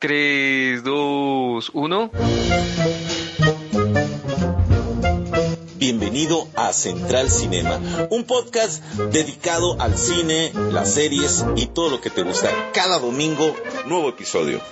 3, 2, 1. Bienvenido a Central Cinema, un podcast dedicado al cine, las series y todo lo que te gusta. Cada domingo, nuevo episodio.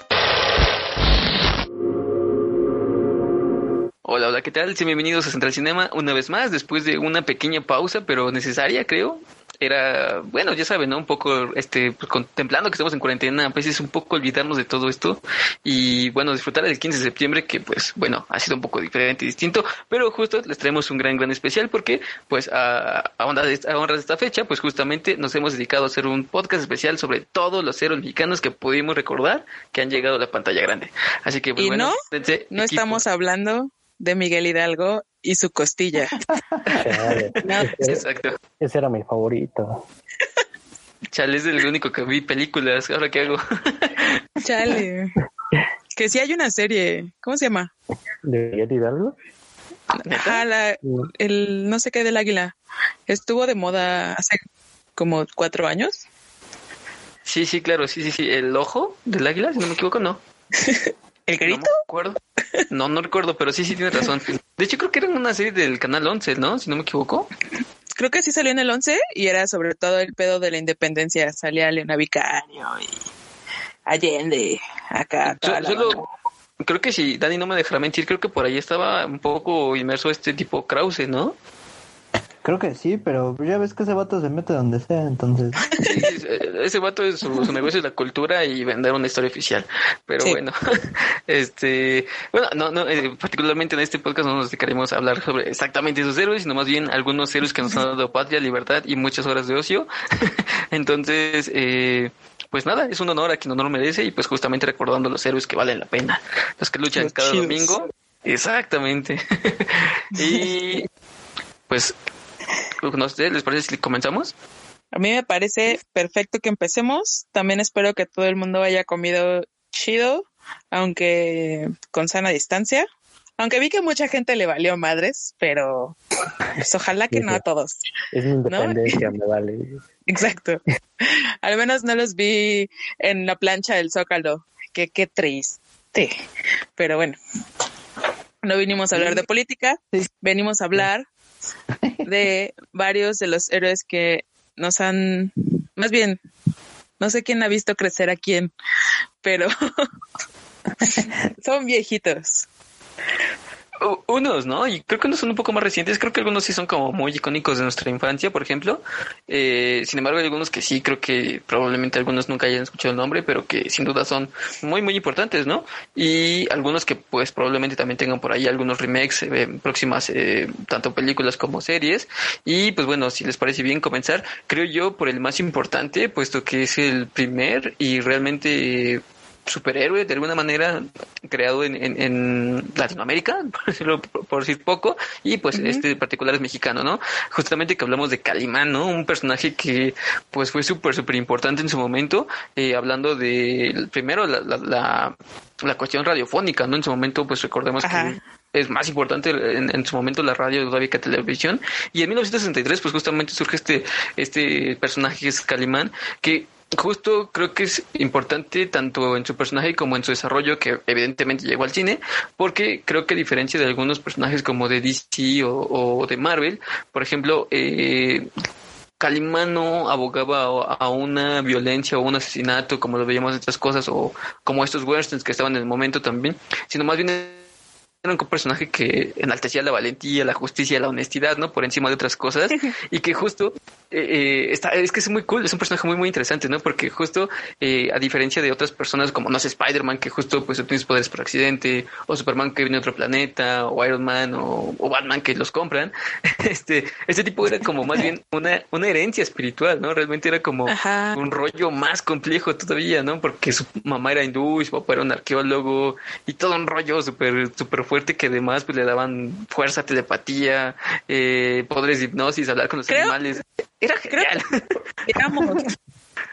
Hola, hola, ¿qué tal? bienvenidos a Central Cinema una vez más, después de una pequeña pausa, pero necesaria, creo. Era, bueno, ya saben, ¿no? Un poco, este, pues, contemplando que estamos en cuarentena, a veces un poco olvidarnos de todo esto y, bueno, disfrutar del 15 de septiembre, que, pues, bueno, ha sido un poco diferente y distinto, pero justo les traemos un gran, gran especial porque, pues, a, a, honra de, a honra de esta fecha, pues, justamente nos hemos dedicado a hacer un podcast especial sobre todos los héroes mexicanos que pudimos recordar que han llegado a la pantalla grande. Así que, pues, ¿Y bueno, no, no estamos hablando de Miguel Hidalgo y su costilla. no, Exacto. Ese era mi favorito. Chale, es el único que vi películas. ¿Ahora qué hago? Chale. Que sí hay una serie. ¿Cómo se llama? ¿De Miguel Hidalgo? Ajá, la, el no sé qué del águila. Estuvo de moda hace como cuatro años. Sí, sí, claro, sí, sí, sí. El ojo del águila, si no me equivoco, no. ¿El grito? No recuerdo. No, no recuerdo, pero sí, sí tiene razón. De hecho, creo que era una serie del canal 11, ¿no? Si no me equivoco. Creo que sí salió en el 11 y era sobre todo el pedo de la independencia. Salía Leona Vicario y Allende, acá. solo, creo que si Dani no me dejará mentir, creo que por ahí estaba un poco inmerso este tipo Krause, ¿no? Creo que sí, pero ya ves que ese vato se mete donde sea, entonces. ese vato es su, negocio es la cultura y vender una historia oficial. Pero bueno, este, bueno, no, no, eh, particularmente en este podcast no nos dedicaremos a hablar sobre exactamente esos héroes, sino más bien algunos héroes que nos han dado patria, libertad y muchas horas de ocio. entonces, eh, pues nada, es un honor a quien honor merece y pues justamente recordando los héroes que valen la pena, los que luchan cada domingo. Exactamente. y pues no sé, ¿les parece si comenzamos? A mí me parece perfecto que empecemos. También espero que todo el mundo haya comido chido, aunque con sana distancia. Aunque vi que mucha gente le valió madres, pero pues ojalá que no a todos. Es mi independencia, me vale. Exacto. Al menos no los vi en la plancha del Zócalo. Que qué triste. Pero bueno, no vinimos a hablar de política, venimos a hablar de varios de los héroes que nos han, más bien, no sé quién ha visto crecer a quién, pero son viejitos. Unos, ¿no? Y creo que unos son un poco más recientes. Creo que algunos sí son como muy icónicos de nuestra infancia, por ejemplo. Eh, sin embargo, hay algunos que sí, creo que probablemente algunos nunca hayan escuchado el nombre, pero que sin duda son muy, muy importantes, ¿no? Y algunos que pues probablemente también tengan por ahí algunos remakes eh, próximas, eh, tanto películas como series. Y pues bueno, si les parece bien comenzar, creo yo por el más importante, puesto que es el primer y realmente superhéroe de alguna manera creado en, en, Latinoamérica, por decirlo por, decir poco, y pues este particular es mexicano, ¿no? Justamente que hablamos de Calimán, ¿no? Un personaje que pues fue súper, súper importante en su momento, eh, hablando de primero la, la, la, cuestión radiofónica, ¿no? En su momento pues recordemos que es más importante en, en, su momento la radio todavía que televisión. Y en 1963, pues justamente surge este, este personaje que es Calimán, que justo creo que es importante tanto en su personaje como en su desarrollo que evidentemente llegó al cine porque creo que a diferencia de algunos personajes como de DC o, de Marvel por ejemplo eh, Calimano abogaba a una violencia o un asesinato como lo veíamos en otras cosas o como estos westerns que estaban en el momento también sino más bien un personaje que enaltecía la valentía, la justicia, la honestidad, ¿no? Por encima de otras cosas. y que justo eh, eh, está, es que es muy cool, es un personaje muy, muy interesante, ¿no? Porque justo, eh, a diferencia de otras personas como, no sé, Spider-Man, que justo pues obtiene poderes por accidente, o Superman que viene de otro planeta, o Iron Man, o, Batman que los compran, este, este tipo era como más bien una, una herencia espiritual, ¿no? Realmente era como un rollo más complejo todavía, ¿no? Porque su mamá era hindú, su papá era un arqueólogo, y todo un rollo súper, súper fuerte que además pues le daban fuerza, telepatía, eh, poderes de hipnosis, hablar con los animales. Era genial. Digamos,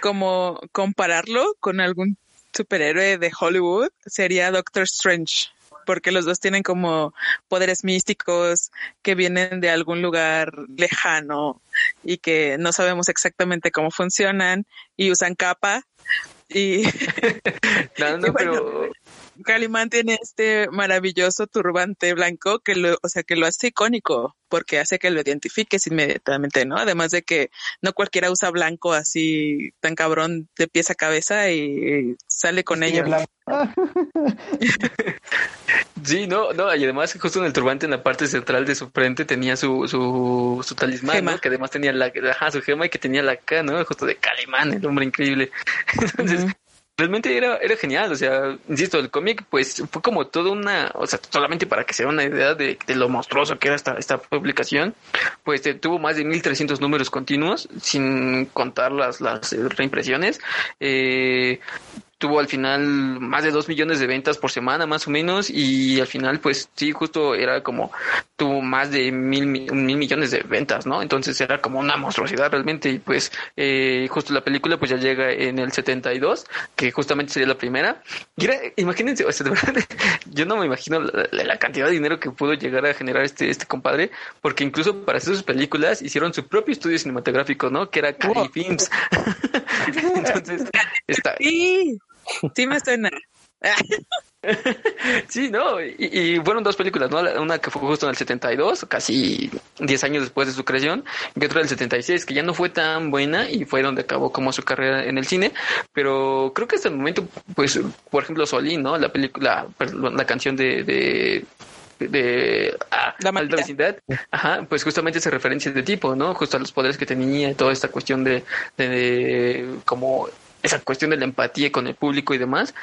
como compararlo con algún superhéroe de Hollywood sería Doctor Strange porque los dos tienen como poderes místicos que vienen de algún lugar lejano y que no sabemos exactamente cómo funcionan y usan capa, Y, no, no, pero Calimán tiene este maravilloso turbante blanco que lo, o sea, que lo hace icónico porque hace que lo identifiques inmediatamente, ¿no? Además de que no cualquiera usa blanco así tan cabrón de pies a cabeza y sale con ello. Sí, no, no, y además justo en el turbante en la parte central de su frente tenía su, su, su talismán, ¿no? Que además tenía la, ajá, su gema y que tenía la K, ¿no? Justo de Calimán, el hombre increíble. Entonces, realmente era, era genial, o sea, insisto, el cómic pues fue como toda una, o sea, solamente para que se dé una idea de, lo monstruoso que era esta, esta publicación, pues tuvo más de 1300 números continuos, sin contar las, las reimpresiones, eh, tuvo al final más de dos millones de ventas por semana más o menos y al final pues sí justo era como tuvo más de mil, mil millones de ventas no entonces era como una monstruosidad realmente y pues eh, justo la película pues ya llega en el 72 que justamente sería la primera. Y era, imagínense o sea, de verdad, yo no me imagino la, la, cantidad de dinero que pudo llegar a generar este este compadre porque incluso para hacer sus películas hicieron su propio estudio cinematográfico no que era Cali Films entonces está sí Sí me suena. sí, ¿no? Y, y, fueron dos películas, ¿no? Una que fue justo en el 72, casi 10 años después de su creación, y otra del 76, que ya no fue tan buena y fue donde acabó como su carrera en el cine, pero creo que hasta el momento, pues, por ejemplo, Solín, ¿no? La película, la canción de, de de ah, la maldita vecindad, ajá, pues justamente ese referencia de tipo, ¿no? Justo a los poderes que tenía y toda esta cuestión de, de, de como esa cuestión de la empatía con el público y demás.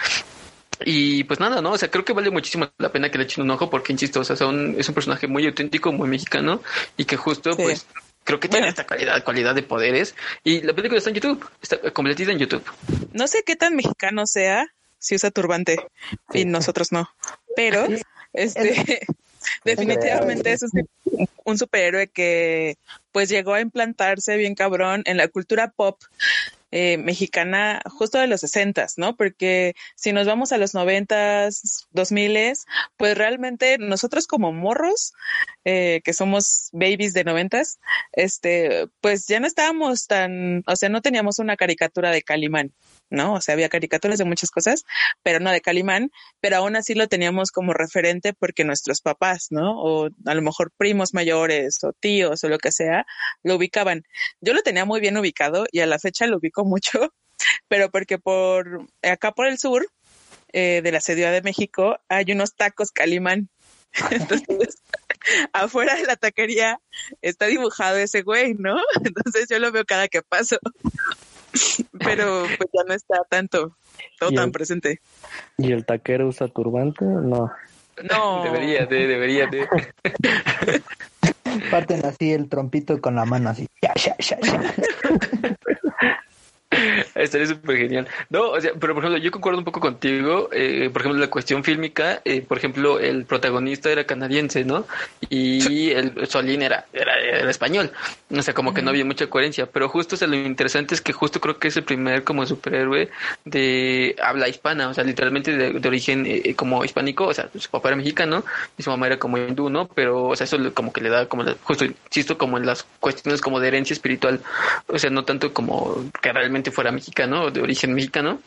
Y pues nada, ¿no? O sea, creo que vale muchísimo la pena que le echen un ojo porque, insisto, o sea, son, es un personaje muy auténtico, muy mexicano y que justo, sí. pues, creo que tiene esta calidad, cualidad de poderes. Y la película está en YouTube, está completita en YouTube. No sé qué tan mexicano sea si usa turbante sí. y nosotros no, pero este... definitivamente es un, un superhéroe que pues llegó a implantarse bien cabrón en la cultura pop eh, mexicana justo de los sesentas, ¿no? Porque si nos vamos a los noventas, dos miles, pues realmente nosotros como morros, eh, que somos babies de noventas, este, pues ya no estábamos tan, o sea, no teníamos una caricatura de Calimán, ¿no? O sea, había caricaturas de muchas cosas, pero no de Calimán, pero aún así lo teníamos como referente porque nuestros papás, ¿no? O a lo mejor primos mayores o tíos o lo que sea, lo ubicaban. Yo lo tenía muy bien ubicado y a la fecha lo ubico mucho, pero porque por acá por el sur eh, de la Ciudad de México hay unos tacos Calimán. Entonces, afuera de la taquería está dibujado ese güey, ¿no? Entonces yo lo veo cada que paso pero pues ya no está tanto, todo tan el, presente. ¿Y el taquero usa turbante? No. No. Debería de, debería de. Parten así el trompito con la mano así. Ya, ya, ya, ya. Estaría súper genial. No, o sea, pero por ejemplo, yo concuerdo un poco contigo. Eh, por ejemplo, la cuestión fílmica, eh, por ejemplo, el protagonista era canadiense, ¿no? Y el Solín era, era, era español. O sea, como que no había mucha coherencia. Pero justo, o sea, lo interesante es que justo creo que es el primer como superhéroe de habla hispana, o sea, literalmente de, de origen eh, como hispánico. O sea, su papá era mexicano y su mamá era como hindú, ¿no? Pero, o sea, eso como que le da como, la, justo, insisto, como en las cuestiones como de herencia espiritual. O sea, no tanto como que realmente fuera mexicano, de origen mexicano,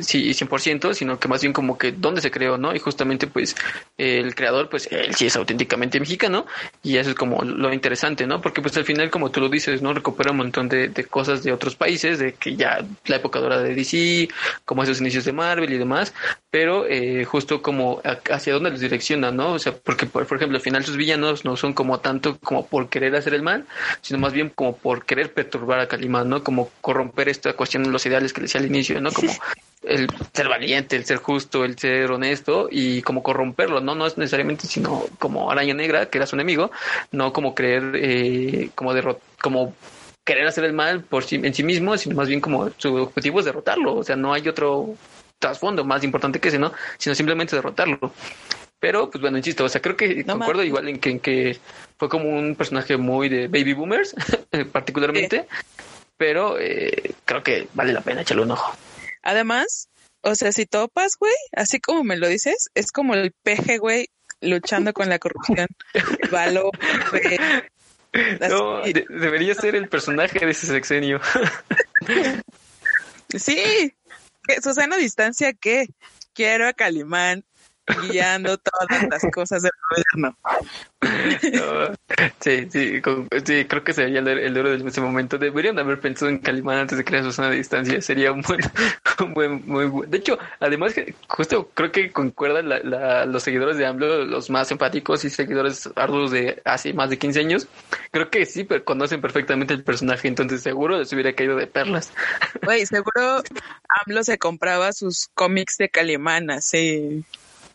sí, 100%, sino que más bien como que dónde se creó, ¿no? Y justamente pues el creador, pues él sí es auténticamente mexicano y eso es como lo interesante, ¿no? Porque pues al final, como tú lo dices, ¿no? Recupera un montón de, de cosas de otros países, de que ya la época dorada de DC, como esos inicios de Marvel y demás, pero eh, justo como hacia dónde los direcciona, ¿no? O sea, porque por, por ejemplo al final sus villanos no son como tanto como por querer hacer el mal, sino más bien como por querer perturbar a Calimán, ¿no? Como corromper esta cuestión de los ideales que decía al inicio, ¿no? Como el ser valiente, el ser justo, el ser honesto y como corromperlo, ¿no? No es necesariamente sino como araña negra, que era su enemigo, no como creer, eh, como derrot como querer hacer el mal por sí, en sí mismo, sino más bien como su objetivo es derrotarlo, o sea, no hay otro trasfondo más importante que ese, ¿no? Sino simplemente derrotarlo. Pero, pues bueno, insisto, o sea, creo que no concuerdo igual en que, en que, fue como un personaje muy de baby boomers, particularmente, sí. pero eh, creo que vale la pena echarle un ojo. Además, o sea, si topas, güey, así como me lo dices, es como el peje, güey, luchando con la corrupción. Valor, güey. No, de debería ser el personaje de ese sexenio. sí. ¿Susana Distancia qué? Quiero a Calimán guiando todas las cosas del gobierno. sí, sí, sí, creo que sería el, el duro de ese momento. Deberían haber pensado en Calimán antes de crear su zona de distancia. Sería un buen, un buen, muy buen. De hecho, además, justo creo que concuerdan la, los seguidores de AMLO, los más empáticos y seguidores arduos de hace más de 15 años. Creo que sí, pero conocen perfectamente el personaje, entonces seguro les hubiera caído de perlas. Güey, seguro AMLO se compraba sus cómics de Calimán así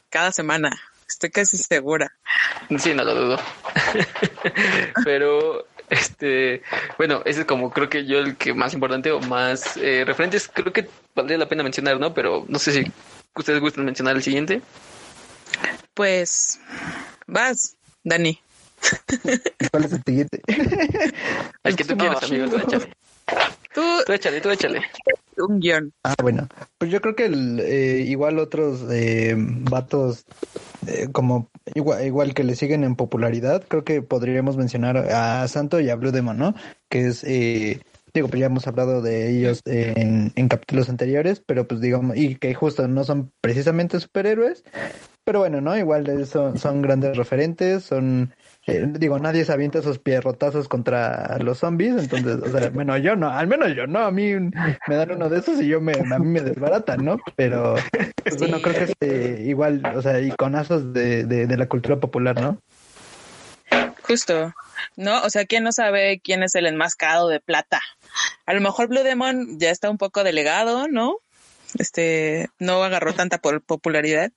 cada semana. Estoy casi segura. Sí, no lo dudo. Pero, este, bueno, ese es como creo que yo el que más importante o más eh, referentes, creo que valdría la pena mencionar, ¿no? Pero no sé si ustedes gustan mencionar el siguiente. Pues, vas, Dani. ¿Cuál es el siguiente? el que tú quieras, amigo, tú échale. Tú, tú échale, tú échale un guion. Ah, bueno. Pues yo creo que eh, igual otros eh, vatos eh, como igual, igual que le siguen en popularidad, creo que podríamos mencionar a Santo y a Blue ¿no? Que es eh, digo, pues ya hemos hablado de ellos en, en, capítulos anteriores, pero pues digamos, y que justo no son precisamente superhéroes, pero bueno, ¿no? Igual son, son grandes referentes, son eh, digo, nadie se avienta esos pierrotazos contra los zombies, entonces, o sea, bueno, yo no, al menos yo no, a mí me dan uno de esos y yo me, a mí me desbaratan, ¿no? Pero, pues, bueno, creo que es eh, igual, o sea, iconazos de, de, de la cultura popular, ¿no? Justo, ¿no? O sea, ¿quién no sabe quién es el enmascado de plata? A lo mejor Blue Demon ya está un poco delegado, ¿no? este, no agarró tanta popularidad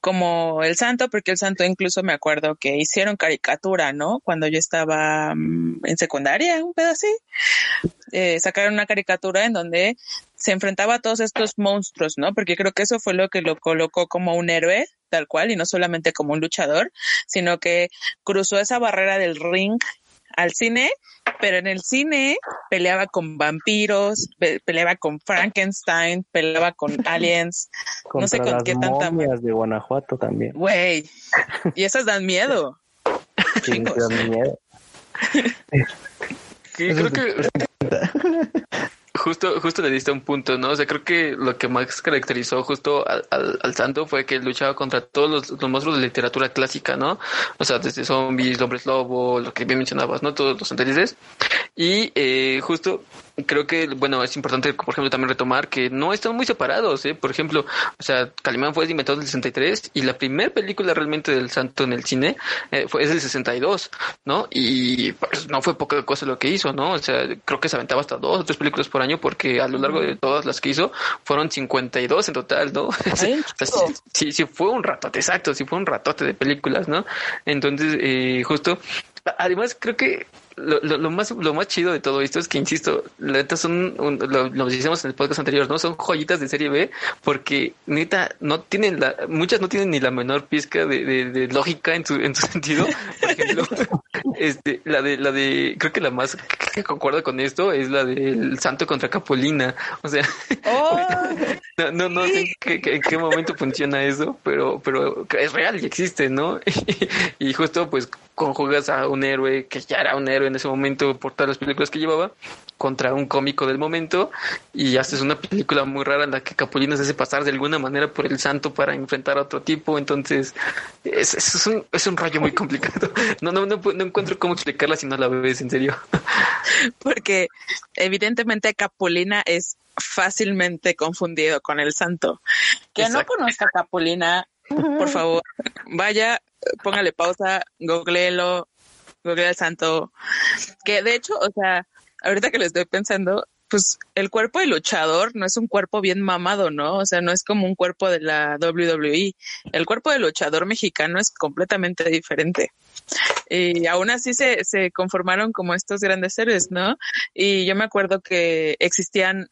como el santo, porque el santo incluso me acuerdo que hicieron caricatura, ¿no? Cuando yo estaba mm, en secundaria, un pedazo así, eh, sacaron una caricatura en donde se enfrentaba a todos estos monstruos, ¿no? Porque creo que eso fue lo que lo colocó como un héroe, tal cual, y no solamente como un luchador, sino que cruzó esa barrera del ring al cine, pero en el cine peleaba con vampiros, peleaba con Frankenstein, peleaba con aliens, no sé con qué tanta de Guanajuato también. Güey, y esas dan miedo. Sí, dan miedo. creo que justo, justo le diste un punto, ¿no? O sea, creo que lo que más caracterizó justo al, al, santo fue que luchaba contra todos los, los, monstruos de literatura clásica, ¿no? O sea, desde zombies, hombres lobo, lo que bien mencionabas, ¿no? Todos los anteriores. Y eh, justo creo que, bueno, es importante, por ejemplo, también retomar que no están muy separados, ¿eh? Por ejemplo, o sea, Calimán fue inventado en el 63 y la primera película realmente del santo en el cine eh, fue, es del 62, ¿no? Y pues no fue poca cosa lo que hizo, ¿no? O sea, creo que se aventaba hasta dos o tres películas por año porque a lo largo de todas las que hizo fueron 52 en total, ¿no? sí, sí, sí, fue un ratote, exacto, sí fue un ratote de películas, ¿no? Entonces, eh, justo, además creo que lo, lo, más lo más chido de todo esto es que insisto, la neta son lo, lo decíamos en el podcast anterior, no son joyitas de serie B porque neta no tienen la muchas no tienen ni la menor pizca de, de, lógica en su en su sentido. Por ejemplo, este la de la de creo que la más que concuerda con esto es la del Santo contra Capolina, o sea, oh. no, no no sé en qué, en qué momento funciona eso, pero pero es real y existe, ¿no? y justo pues conjugas a un héroe que ya era un héroe en ese momento por todas las películas que llevaba contra un cómico del momento y haces una película muy rara en la que Capulina se hace pasar de alguna manera por el santo para enfrentar a otro tipo. Entonces es, es, un, es un rollo muy complicado. No, no, no, no encuentro cómo explicarla si no la ves en serio. Porque evidentemente Capulina es fácilmente confundido con el santo. Que no conozca a Capulina por favor, vaya, póngale pausa, googleelo, google al santo. Que de hecho, o sea, ahorita que lo estoy pensando, pues el cuerpo de luchador no es un cuerpo bien mamado, ¿no? O sea, no es como un cuerpo de la WWE. El cuerpo de luchador mexicano es completamente diferente. Y aún así se, se conformaron como estos grandes héroes, ¿no? Y yo me acuerdo que existían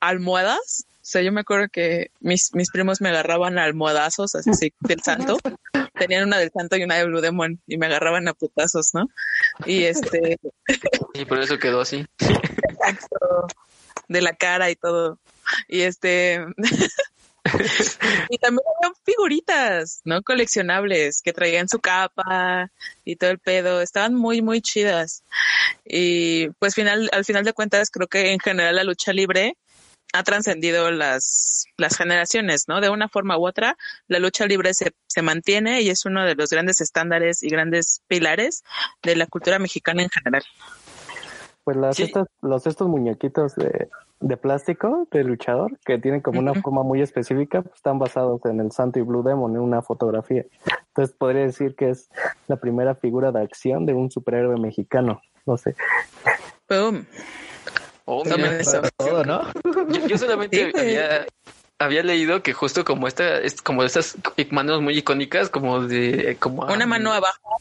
almohadas o sea, yo me acuerdo que mis, mis primos me agarraban almohadazos así del santo. Tenían una del santo y una de Blue Demon y me agarraban a putazos, ¿no? Y este. Y por eso quedó así. Exacto. De la cara y todo. Y este. y también había figuritas, ¿no? Coleccionables que traían su capa y todo el pedo. Estaban muy, muy chidas. Y pues final, al final de cuentas creo que en general la lucha libre ha trascendido las, las generaciones, ¿no? De una forma u otra, la lucha libre se, se mantiene y es uno de los grandes estándares y grandes pilares de la cultura mexicana en general. Pues las, Sí. estas, los estos muñequitos de, de plástico de luchador que tienen como una forma muy específica, pues, están basados en el Santo y Blue Demon, en una fotografía. Entonces podría decir que es la primera figura de acción de un superhéroe mexicano. No sé. Boom. Oh. Todo, ¿no? Yo, yo solamente Sí, había, había leído que justo como esta, es como estas manos muy icónicas, como de, como Una mano abajo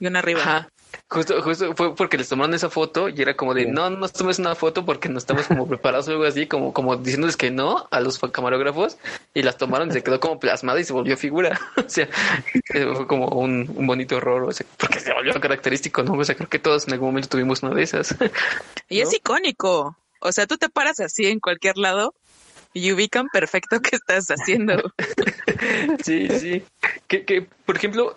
y una arriba. Ajá. Justo, justo fue porque les tomaron esa foto y era como de Sí. no, no nos tomes una foto porque no estamos como preparados o algo así, como, como diciéndoles que no a los camarógrafos y las tomaron y se quedó como plasmada y se volvió figura. o sea, eh, fue como un, un bonito horror, o sea, porque se volvió característico, ¿no? O sea, creo que todos en algún momento tuvimos una de esas. Y es icónico. O sea, tú te paras así en cualquier lado y ubican perfecto qué estás haciendo. Sí, sí. Que, que por ejemplo,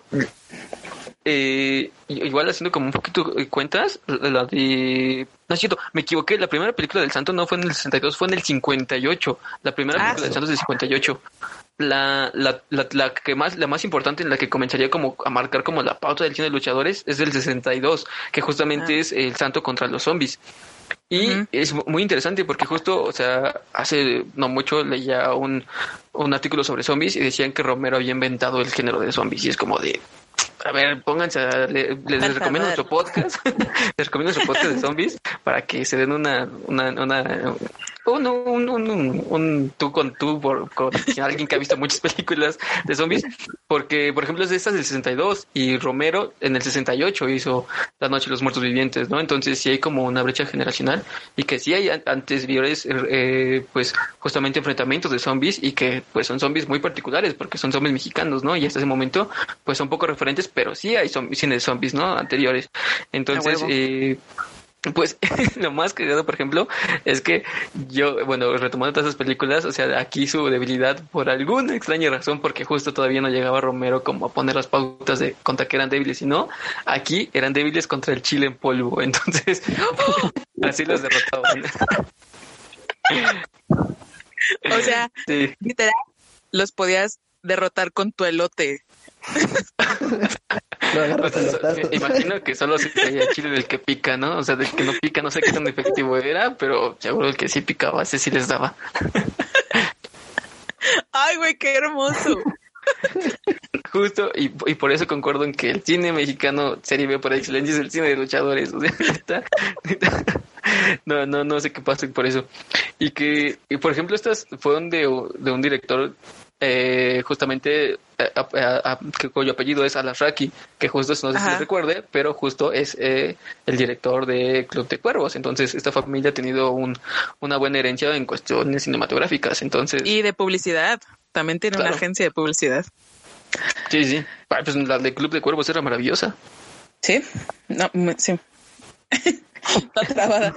eh, igual haciendo como un poquito de cuentas, la de... No es cierto, me equivoqué, la primera película del Santo no fue en el 62, fue en el 58. La primera Ah, película del. Santo es del 58. La, la, la, la que más, la más importante en la que comenzaría como a marcar como la pauta del cine de luchadores es del 62, que justamente Ah. es el Santo contra los zombies. Y es muy interesante porque justo, o sea, hace no mucho leía un, un artículo sobre zombies y decían que Romero había inventado el género de zombies y es como de, a ver, pónganse, a, le- les, recomiendo nuestro podcast, les recomiendo nuestro podcast de zombies para que se den una, una, una un, un, un, un- un tú con tú por, con alguien que ha visto muchas películas de zombies, porque por ejemplo es de estas del 62 y Romero en el 68 hizo La Noche de los Muertos Vivientes, ¿no? Entonces sí hay como una brecha generacional y que sí hay an- anteriores, eh, pues justamente enfrentamientos de zombies y que pues son zombies muy particulares porque son zombies mexicanos, ¿no? Y hasta ese momento pues son poco referentes, pero sí hay zombies, cine de zombies, ¿no? Anteriores. Entonces, eh, pues lo más curioso, por ejemplo, es que yo, bueno, retomando todas esas películas, o sea, aquí su debilidad por alguna extraña razón, porque justo todavía no llegaba Romero como a poner las pautas de contra que eran débiles, sino aquí eran débiles contra el chile en polvo, entonces así los derrotaban. O sea, Sí, literal, los podías derrotar con tu elote. O sea, imagino que solo se caía chile del que pica, ¿no? O sea, del que no pica, no sé qué tan efectivo era, pero seguro el que sí picaba, ese sí les daba. Ay, güey, qué hermoso. Justo, y, y por eso concuerdo en que el cine mexicano serie B por excelencia es el cine de luchadores. O sea, no, no, no sé qué pasa por eso. Y que, y por ejemplo, estas fueron de, de un director, eh, justamente, eh, a- a- a- que cuyo apellido es Alasraki, que justo, no sé si recuerde, pero justo es eh, el director de Club de Cuervos. Entonces, esta familia ha tenido un, una buena herencia en cuestiones cinematográficas. Entonces, Y de publicidad. También tiene Claro. una agencia de publicidad. sí, sí. Pues la de Club de Cuervos era maravillosa. Sí, no, sí. Trabada.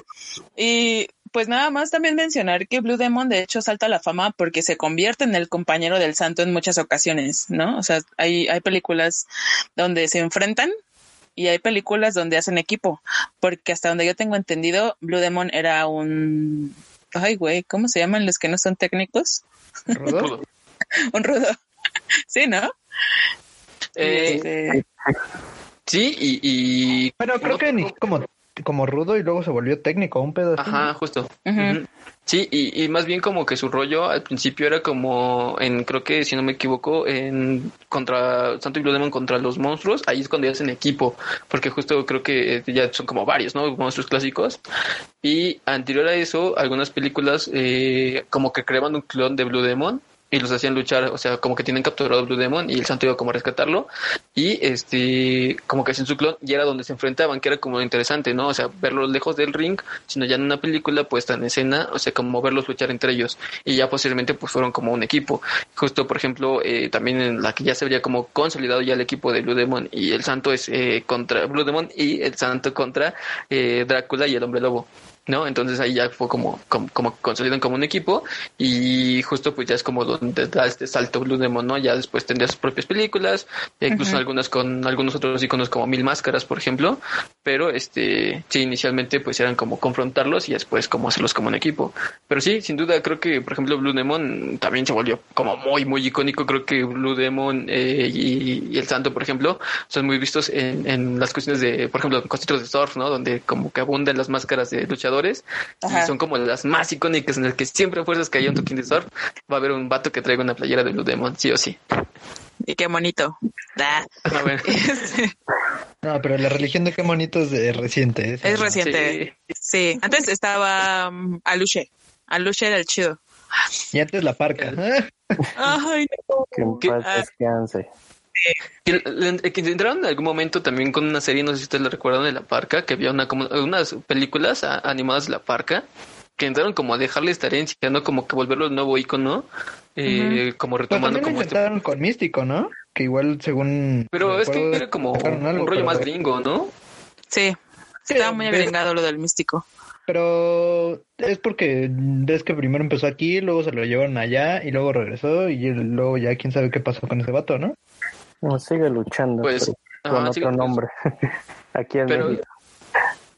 Y pues nada más también mencionar que Blue Demon de hecho salta a la fama porque se convierte en el compañero del santo en muchas ocasiones, ¿no? O sea, hay, hay películas donde se enfrentan y hay películas donde hacen equipo, porque hasta donde yo tengo entendido, Blue Demon era un... Ay, güey, ¿cómo se llaman los que no son técnicos? ¿Rudo? Un rudo. Sí, ¿no? Eh, Este, Sí, y, y Bueno, creo que ni como, como rudo y luego se volvió técnico, un pedo. Ajá, justo. Sí, y, y más bien como que su rollo al principio era como en, creo que si no me equivoco, en contra Santo y Blue Demon contra los monstruos, ahí es cuando ya hacen equipo, porque justo creo que eh, ya son como varios, ¿no? Monstruos clásicos. Y anterior a eso, algunas películas eh, como que creaban un clon de Blue Demon y los hacían luchar, o sea, como que tienen capturado a Blue Demon y el santo iba como a rescatarlo y este, como que hacían su clon y era donde se enfrentaban, que era como interesante, ¿no? O sea, verlos lejos del ring, sino ya en una película puesta en escena, o sea, como verlos luchar entre ellos y ya posteriormente pues fueron como un equipo. Justo, por ejemplo, eh, también en la que ya se vería como consolidado ya el equipo de Blue Demon y el santo es eh, contra Blue Demon y el santo contra eh, Drácula y el hombre lobo. ¿No? Entonces ahí ya fue como, como, como consolidan como un equipo y justo pues ya es como donde da este salto Blue Demon, ¿no? Ya después tendría sus propias películas, incluso algunas con algunos otros iconos como Mil Máscaras, por ejemplo, pero este, sí, inicialmente pues eran como confrontarlos y después como hacerlos como un equipo. Pero sí, sin duda creo que, por ejemplo, Blue Demon también se volvió como muy, muy icónico. Creo que Blue Demon eh, y, El Santo, por ejemplo, son muy vistos en, en las cuestiones de, por ejemplo, cositos de surf, ¿no? Donde como que abundan las máscaras de luchadores y son como las más icónicas en las que siempre fuerzas que haya un toquín de surf va a haber un vato que traiga una playera de Blue Demon, sí o sí. Y qué bonito. Este. no, pero la religión de qué bonito es reciente. Es, reciente. Sí. Antes estaba um, Aluche. Aluche era el chido. Y antes la parca. Ay, no. Que en paz ah. descanse. Que, que entraron en algún momento también con una serie, no sé si ustedes la recuerdan, de La Parca, que había una como, unas películas animadas de La Parca, que entraron como a dejarle esta herencia, ¿no? Como que volverlo el nuevo icono, eh, como retomando como este... con Místico, ¿no? Que igual según... Pero es que era como un rollo más gringo, ¿no? Sí, estaba muy agregado lo del Místico. Pero es porque ves que primero empezó aquí, luego se lo llevaron allá y luego regresó y luego ya quién sabe qué pasó con ese vato, ¿no? No, sigue luchando pues, con otro nombre. Aquí en pero,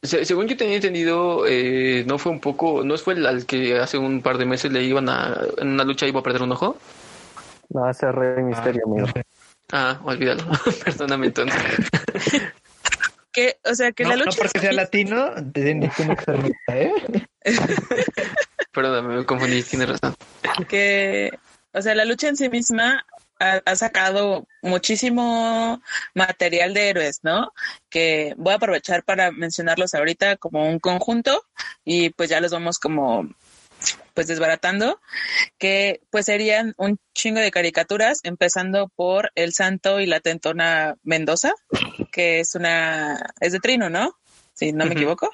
según yo tenía entendido, eh, no fue un poco, no fue el al que hace un par de meses le iban a, en una lucha iba a perder un ojo. No, ese Rey Misterio, amigo. Ah, olvídalo. Perdóname entonces. que, o sea, que la lucha. No porque sea latino, tiene que ser ¿eh? Perdóname, me confundí, tienes razón. Que, o sea, la lucha en sí misma ha, sacado muchísimo material de héroes, ¿no? Que voy a aprovechar para mencionarlos ahorita como un conjunto y pues ya los vamos como pues desbaratando, que pues serían un chingo de caricaturas, empezando por El Santo y la Tentona Mendoza, que es una, es de Trino, ¿no? Si no me equivoco.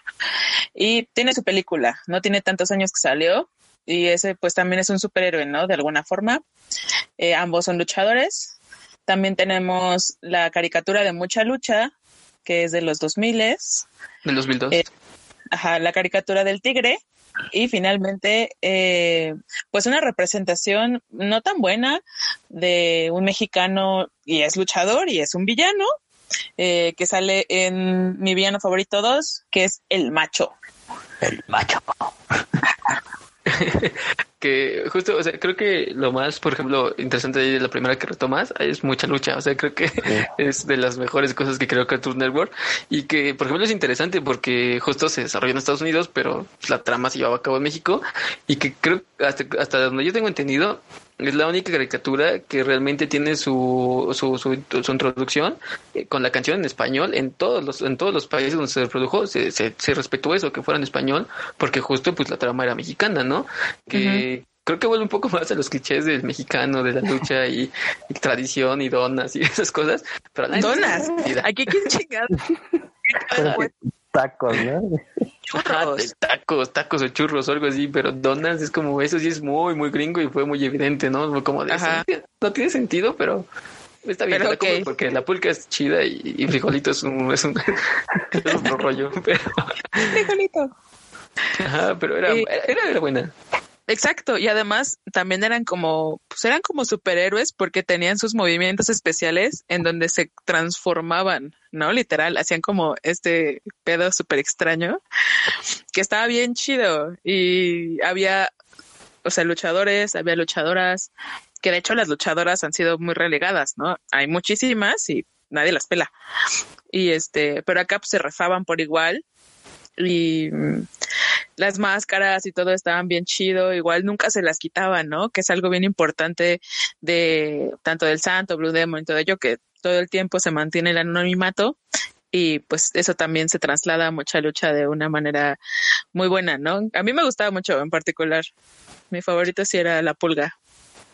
Y tiene su película, no tiene tantos años que salió, y ese pues también es un superhéroe, ¿no? De alguna forma. Eh, ambos son luchadores. También tenemos la caricatura de Mucha Lucha, que es de los 2000. Del 2002. Eh, ajá, la caricatura del tigre. Y finalmente, eh, pues una representación no tan buena de un mexicano y es luchador y es un villano, que sale en mi villano favorito 2, que es el macho. El macho. que justo, o sea, creo que lo más, por ejemplo, interesante de la primera que retomas es mucha lucha. O sea, creo que es de las mejores cosas que creo Cartoon Network y que, por ejemplo, es interesante porque justo se desarrolló en Estados Unidos, pero la trama se llevaba a cabo en México y que creo hasta, hasta donde yo tengo entendido, es la única caricatura que realmente tiene su, su, su, introducción eh, con la canción en español en todos los en todos los países donde se reprodujo se, se, respetó eso que fuera en español porque justo pues la trama era mexicana no que creo que vuelve un poco más a los clichés del mexicano de la lucha y, tradición y donas y esas cosas pero donas. aquí quién chingado tacos no churros. tacos, tacos o churros o algo así, pero donas es como, eso sí es muy, muy gringo y fue muy evidente, ¿no? Como de, no tiene sentido, pero está bien, porque la pulca es chida y, frijolito es un, es un, rollo, pero... Frijolito. Ajá, pero era, era, era buena. Exacto, y además también eran como, pues eran como superhéroes porque tenían sus movimientos especiales en donde se transformaban, ¿no? Literal, hacían como este pedo súper extraño que estaba bien chido y había, o sea, luchadores, había luchadoras, que de hecho las luchadoras han sido muy relegadas, ¿no? Hay muchísimas y nadie las pela. Y este, pero acá pues, se refaban por igual y mm, las máscaras y todo estaban bien chido, igual nunca se las quitaban, ¿no? Que es algo bien importante de tanto del Santo, Blue Demon y todo ello, que todo el tiempo se mantiene el anonimato y pues eso también se traslada a mucha lucha de una manera muy buena, ¿no? A mí me gustaba mucho en particular. Mi favorito sí era la pulga.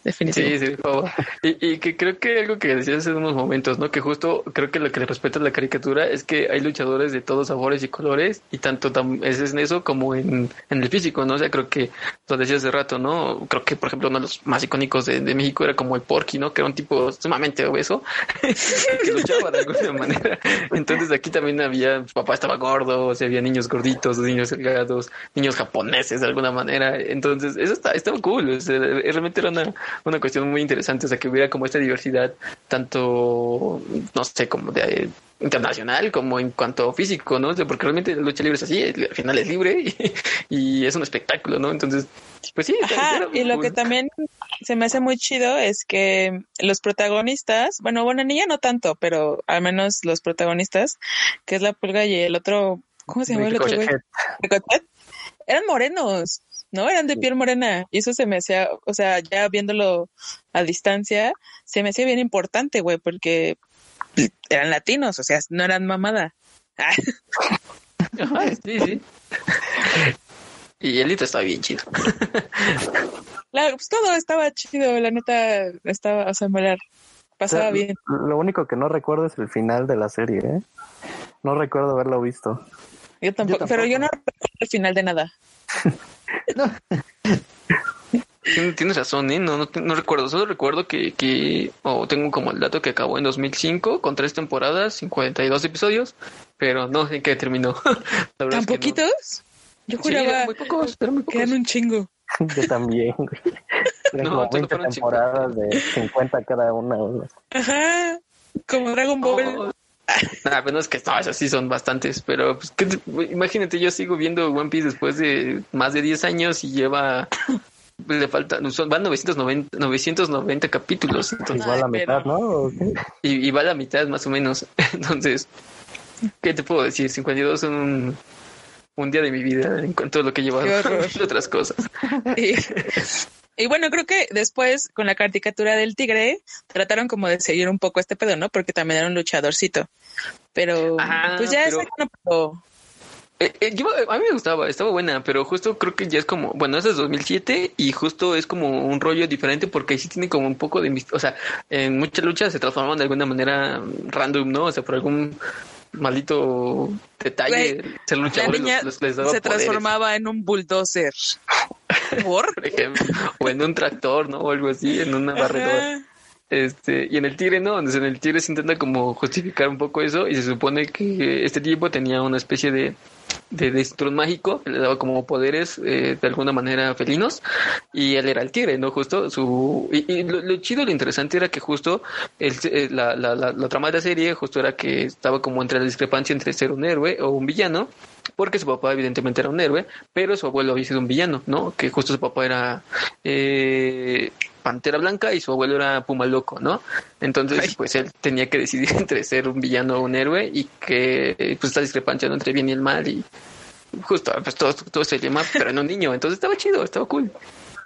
Definitivo. Sí, sí, favor. Y, y que creo que algo que decías hace unos momentos, ¿no? Que justo creo que lo que le respeta a la caricatura es que hay luchadores de todos sabores y colores, y tanto es en eso como en, en el físico, ¿no? O sea, creo que lo decía hace rato, ¿no? Creo que, por ejemplo, uno de los más icónicos de, México era como el Porky, ¿no? Que era un tipo sumamente obeso, que luchaba de alguna manera. Entonces aquí también había, papá estaba gordo, había niños gorditos, niños delgados, niños japoneses de alguna manera. Entonces, eso está, estaba cool. realmente era una, una cuestión muy interesante, o sea, que hubiera como esta diversidad, tanto, no sé, como de internacional como en cuanto físico, ¿no? O sea, porque realmente la lucha libre es así, al final es libre y, y es un espectáculo, ¿no? Entonces, pues sí, Ajá, y lo cool. que también se me hace muy chido es que los protagonistas, bueno, bueno, niña no tanto, pero al menos los protagonistas, que es la pulga y el otro, ¿cómo se llama el otro güey? Eran morenos, ¿no? Eran de piel morena. Y eso se me hacía, o sea, ya viéndolo a distancia, se me hacía bien importante, güey, porque eran latinos, o sea, no eran mamada. Sí, sí. Y el hito estaba bien chido. Pues todo estaba chido, la neta estaba, o sea, me la pasaba O sea, bien. Lo único que no recuerdo es el final de la serie, ¿eh? No recuerdo haberlo visto. Yo tampoco, pero yo no recuerdo el final de nada. Tien- Tienes razón, ¿eh? No, no, no recuerdo. Solo recuerdo que, que o tengo como el dato que acabó en 2005 con tres temporadas, 52 episodios, pero no sé en qué terminó. ¿Tan es que no. poquitos? Yo Sí, juraba eran muy pocos, eran muy que eran pocos. un chingo. Yo también, No, como solo 20 fueron temporadas de 50 cada una. Ajá, como Dragon Ball. No, Nah, pero no es que no, esas sí son bastantes, pero pues, ¿qué te- imagínate, yo sigo viendo One Piece después de más de 10 años y lleva, pues, le faltan, son, van 990, 990 capítulos, entonces, Igual la mitad, ¿no? Y, y va a la mitad más o menos, entonces, ¿qué te puedo decir? 52 son un, un día de mi vida en cuanto a lo que he llevado otras cosas. Y, y bueno, creo que después con la caricatura del tigre trataron como de seguir un poco este pedo, ¿no? Porque también era un luchadorcito. Pero Ajá, pues ya pero- esa no. Eh, eh, yo- a mí me gustaba, estaba buena, pero justo creo que ya es como, bueno, ese es 2007 y justo es como un rollo diferente porque sí tiene como un poco de, o sea, en muchas luchas se transforman de alguna manera random, ¿no? O sea, por algún maldito detalle, Güey, ser La luchadores niña los- los- les daba se poderes, transformaba en un bulldozer. ¿Por? por ejemplo, o en un tractor, ¿no? O algo así, en una barredora. Este, y en el tigre, ¿no? Entonces en el tigre se intenta como justificar un poco eso y se supone que este tipo tenía una especie de, de, de mágico le daba como poderes eh, de alguna manera felinos y él era el tigre, ¿no? Justo su... Y, y lo, lo chido, lo interesante era que justo el, eh, la, la, la, la trama de la serie justo era que estaba como entre la discrepancia entre ser un héroe o un villano porque su papá evidentemente era un héroe, pero su abuelo había sido un villano, ¿no? Que justo su papá era eh, Pantera Blanca y su abuelo era Puma Loco, ¿no? Entonces, Ay. pues él tenía que decidir entre ser un villano o un héroe y que pues esta discrepancia ¿no? entre bien y el mal y justo pues todo, todo ese dilema, pero en un niño, entonces estaba chido, estaba cool.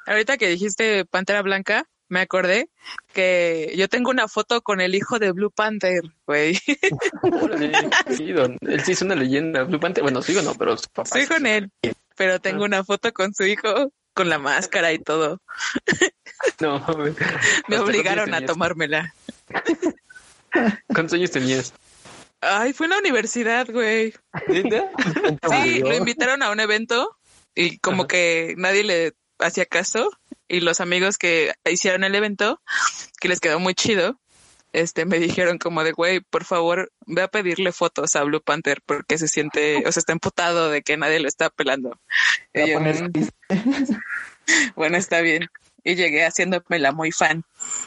Ahorita que dijiste Pantera Blanca, me acordé que yo tengo una foto con el hijo de Blue Panther, güey. Chido. Él sí es una leyenda. Blue Panther, bueno, sigo no, pero su papá. Estoy con él, pero tengo una foto con su hijo con la máscara y todo. No. Me obligaron a tomármela. ¿Cuántos años tenías? Ay, fue en la universidad, güey. Sí, lo invitaron a un evento y como que nadie le hacía caso y los amigos que hicieron el evento, que les quedó muy chido, este, me dijeron como de, güey, por favor, ve a pedirle fotos a Blue Panther porque se siente, o sea, está emputado de que nadie lo está pelando. Voy a Y yo, poner- "Mm, bueno, está bien. Y llegué haciéndomela muy fan.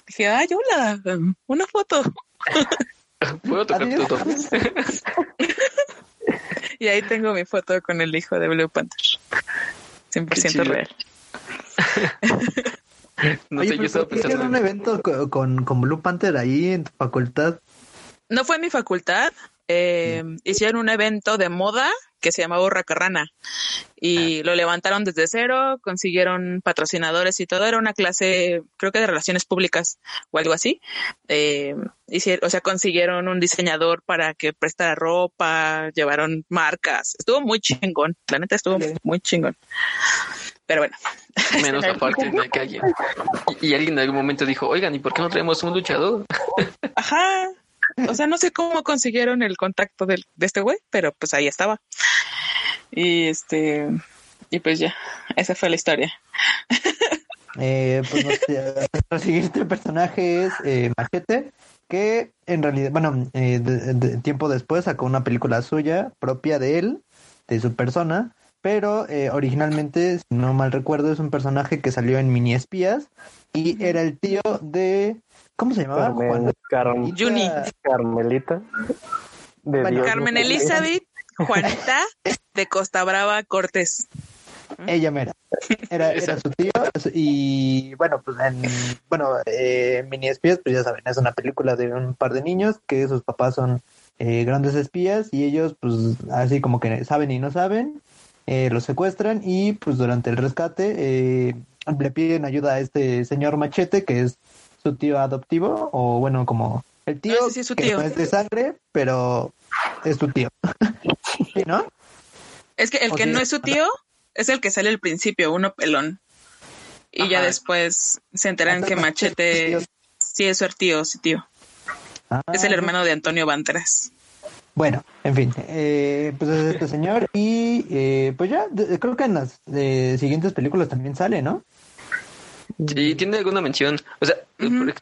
Dije, ay, hola, una foto. ¿Puedo tocar tu Y ahí tengo mi foto con el hijo de Blue Panther. 100% chido. real. No Oye, sé, yo pero estaba ¿por qué hicieron pensando. un evento co- con, con Blue Panther ahí en tu facultad? No fue en mi facultad. eh, hicieron un evento de moda que se llamaba Hurracarrana y lo levantaron desde cero, consiguieron patrocinadores y todo. Era una clase, creo que de relaciones públicas o algo así. Eh, hicieron, o sea, consiguieron un diseñador para que prestara ropa, llevaron marcas. Estuvo muy chingón. La neta estuvo muy chingón. Pero bueno. Menos aparte de que alguien. Y, y alguien en algún momento dijo, oigan, ¿y por qué no traemos un luchador? Ajá. O sea, no sé cómo consiguieron el contacto del, de este güey, pero pues ahí estaba. Y este, y pues ya, esa fue la historia. Eh, pues sé, nuestro siguiente personaje es eh, Machete, que en realidad, bueno, eh, de- de- tiempo después sacó una película suya, propia de él, de su persona, pero eh, originalmente, si no mal recuerdo, es un personaje que salió en Mini Espías y era el tío de, ¿cómo se llamaba? Carmen, Juan- Carmen- Juni. Carmelita. De Bueno, Dios Carmen. Elizabeth Juanita de Costa Brava Cortés. Ella mera. Era, era su tío y bueno, pues en bueno, eh, Mini Espías, pues ya saben, es una película de un par de niños que sus papás son eh, grandes espías y ellos pues así como que saben y no saben, eh, los secuestran y pues durante el rescate eh, le piden ayuda a este señor Machete que es su tío adoptivo o bueno, como el tío No, ese sí es su que tío. no es de sangre, pero es su tío. ¿Sí, no? Es que el O que sí. no es su tío es el que sale al principio, uno pelón. Y ya después se enteran que Machete sí es su tío, su tío. Es el Ah, hermano de Antonio Banderas. Bueno, en fin, eh, pues es este señor y eh, pues ya, de- creo que en las eh, siguientes películas también sale, ¿no? Sí, tiene alguna mención. O sea, por-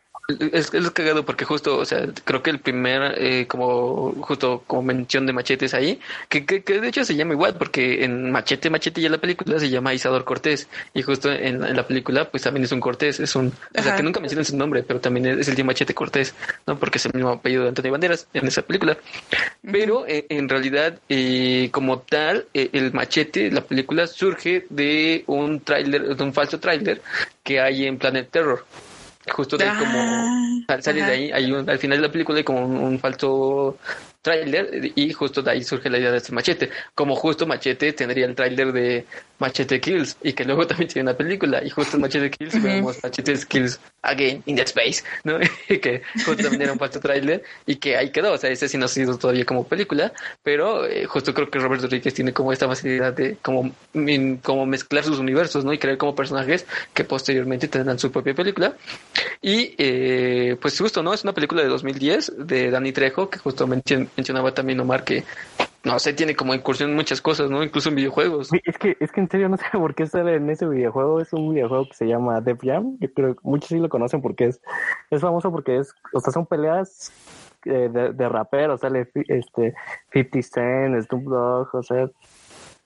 es, es cagado porque justo, o sea, creo que el primer, eh, como, justo como mención de machetes ahí, que, que, que de hecho se llama igual, porque en Machete, Machete ya la película se llama Isador Cortés, y justo en, la- en la película, pues también es un Cortés, es un, o sea, que nunca mencionan su nombre, pero también es el tío Machete Cortés, ¿no? Porque es el mismo apellido de Antonio Banderas en esa película. Pero eh, en realidad, eh, como tal, eh, el machete, la película surge de un tráiler, de un falso tráiler que hay en Planet Terror. Justo de ahí como Ah, sal- sale de ahí, hay un- al final de la película hay como un, un falso tráiler y justo de ahí surge la idea de este machete. Como justo Machete tendría el tráiler de Machete Kills y que luego también tiene una película y justo en Machete Kills Ujú. vemos Machete Kills Again in the Space, ¿no? Y que justo también era un falso tráiler y que ahí quedó, o sea, ese sí no ha sido todavía como película, pero eh, justo creo que Robert Rodríguez tiene como esta facilidad de como, min- como mezclar sus universos, ¿no? Y crear como personajes que posteriormente tendrán su propia película. Y eh, pues justo, ¿no? Es una película de 2010 de Danny Trejo, que justo mencionaba también Omar que, no sé, tiene como incursión en muchas cosas, ¿no? Incluso en videojuegos. Es que, es que en serio no sé por qué sale en ese videojuego. Es un videojuego que se llama Def Jam. Yo creo que muchos sí lo conocen porque es, es famoso porque es, o sea, son peleas eh, de, de raperos. Sale este 50 Cent, Snoop Dogg, o sea,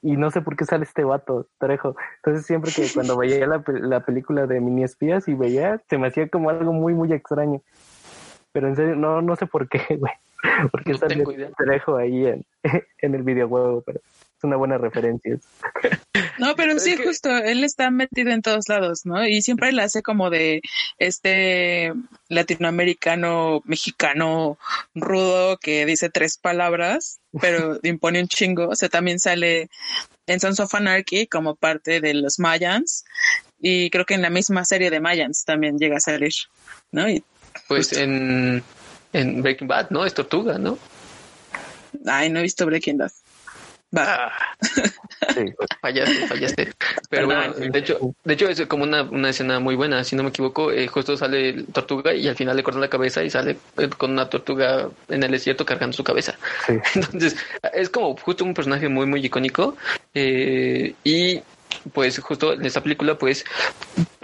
y no sé por qué sale este vato, Trejo. Entonces siempre que cuando veía la, la película de Mini Espías y veía, se me hacía como algo muy, muy extraño. Pero en serio, no, no sé por qué, güey. Porque No sale tengo idea. Trejo ahí en, en el videojuego, pero es una buena referencia. No, pero sí, que- justo, él está metido en todos lados, ¿no? Y siempre le hace como de este latinoamericano, mexicano, rudo, que dice tres palabras, pero impone un chingo. O sea, también sale en Sons of Anarchy como parte de los Mayans. Y creo que en la misma serie de Mayans también llega a salir, ¿no? Y, Pues en, en Breaking Bad, ¿no? Es Tortuga, ¿no? ay, no he visto Breaking Bad. Va. Sí. Fallaste, fallaste. Pero Perdón. bueno, de hecho, de hecho es como una, una escena muy buena, si no me equivoco, eh, justo sale tortuga y al final le cortan la cabeza y sale eh, con una tortuga en el desierto cargando su cabeza. Sí. Entonces, es como justo un personaje muy, muy icónico. eh, y pues justo en esta película, pues,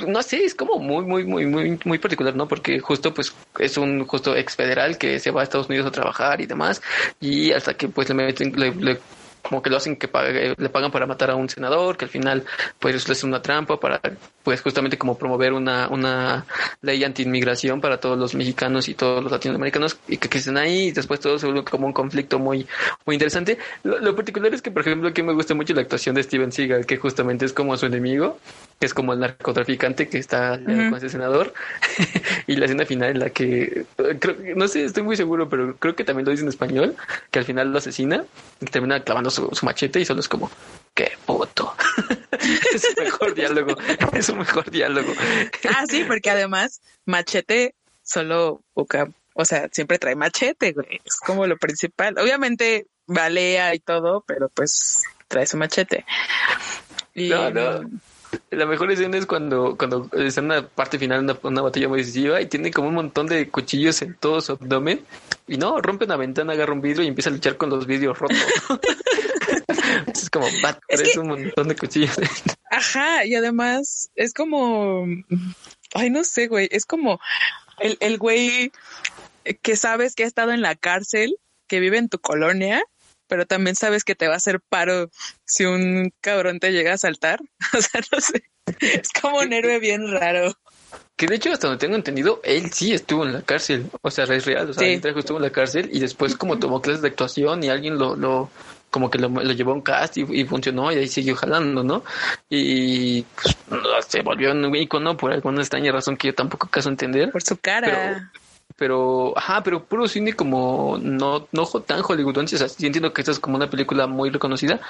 no sé, es como muy, muy, muy, muy, muy particular, ¿no? Porque justo, pues, es un justo ex federal que se va a Estados Unidos a trabajar y demás. Y hasta que, pues, le meten, le, le- como que lo hacen que pague- le pagan para matar a un senador, que al final, pues, es una trampa para, pues, justamente como promover una, una ley anti-inmigración para todos los mexicanos y todos los latinoamericanos y que, que estén ahí y después todo se vuelve como un conflicto muy, muy interesante. Lo, lo particular es que, por ejemplo, que me gusta mucho la actuación de Steven Seagal, que justamente es como su enemigo, que es como el narcotraficante que está aliado con ese senador. y la escena final en la que, eh, creo, no sé, estoy muy seguro, pero creo que también lo dice en español, que al final lo asesina y termina clavando su, su machete y solo es como, qué puto. es un mejor diálogo, es un mejor diálogo. Ah, sí, porque además Machete solo busca, o sea, siempre trae machete, güey. Es como lo principal. Obviamente balea y todo, pero pues trae su machete. Y, No, no. La mejor escena es cuando, cuando está en la parte final, una, una batalla muy decisiva y tiene como un montón de cuchillos en todo su abdomen. Y no, rompe una ventana, agarra un vidrio y empieza a luchar con los vidrios rotos. es como, es un montón de cuchillos. Ajá, y además es como, ay, no sé, güey, es como el, el güey que sabes que ha estado en la cárcel, que vive en tu colonia pero también sabes que te va a hacer paro si un cabrón te llega a saltar. O sea, no sé. Es como un héroe bien raro. Que de hecho, hasta donde tengo entendido, él sí estuvo en la cárcel. O sea, es real. O sea, sí. estuvo en la cárcel y después como tomó clases de actuación y alguien lo, lo como que lo, lo llevó a un cast y, funcionó y ahí siguió jalando, ¿no? Y pues, se volvió un icono por alguna extraña razón que yo tampoco acaso entender. Por su cara pero, ajá, pero puro cine como no, no tan hollywoodense, o sea, sí entiendo que esta es como una película muy reconocida,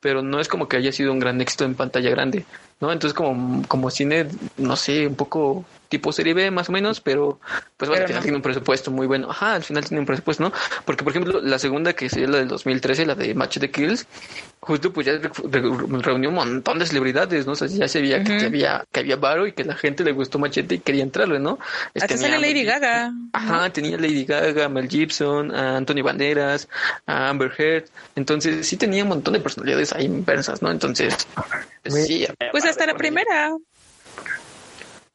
pero no es como que haya sido un gran éxito en pantalla grande, ¿no? Entonces como, como cine, no sé, un poco tipo serie B más o menos, pero pues bueno, al final tiene un presupuesto muy bueno. Ajá, al final tiene un presupuesto, ¿no? Porque por ejemplo, la segunda que sería la del 2013, la de Match de Kills, justo pues ya reunió un montón de celebridades, ¿no? O sea, ya se veía que, había que había varo y que la gente le gustó Machete y quería entrarle, ¿no? Hasta sale Lady Gaga. Ajá, tenía Lady Gaga, Mel Gibson, a Anthony Banderas, a Amber Heard. Entonces sí tenía un montón de personalidades ahí inversas, ¿no? Entonces, pues, sí. Pues hasta la primera.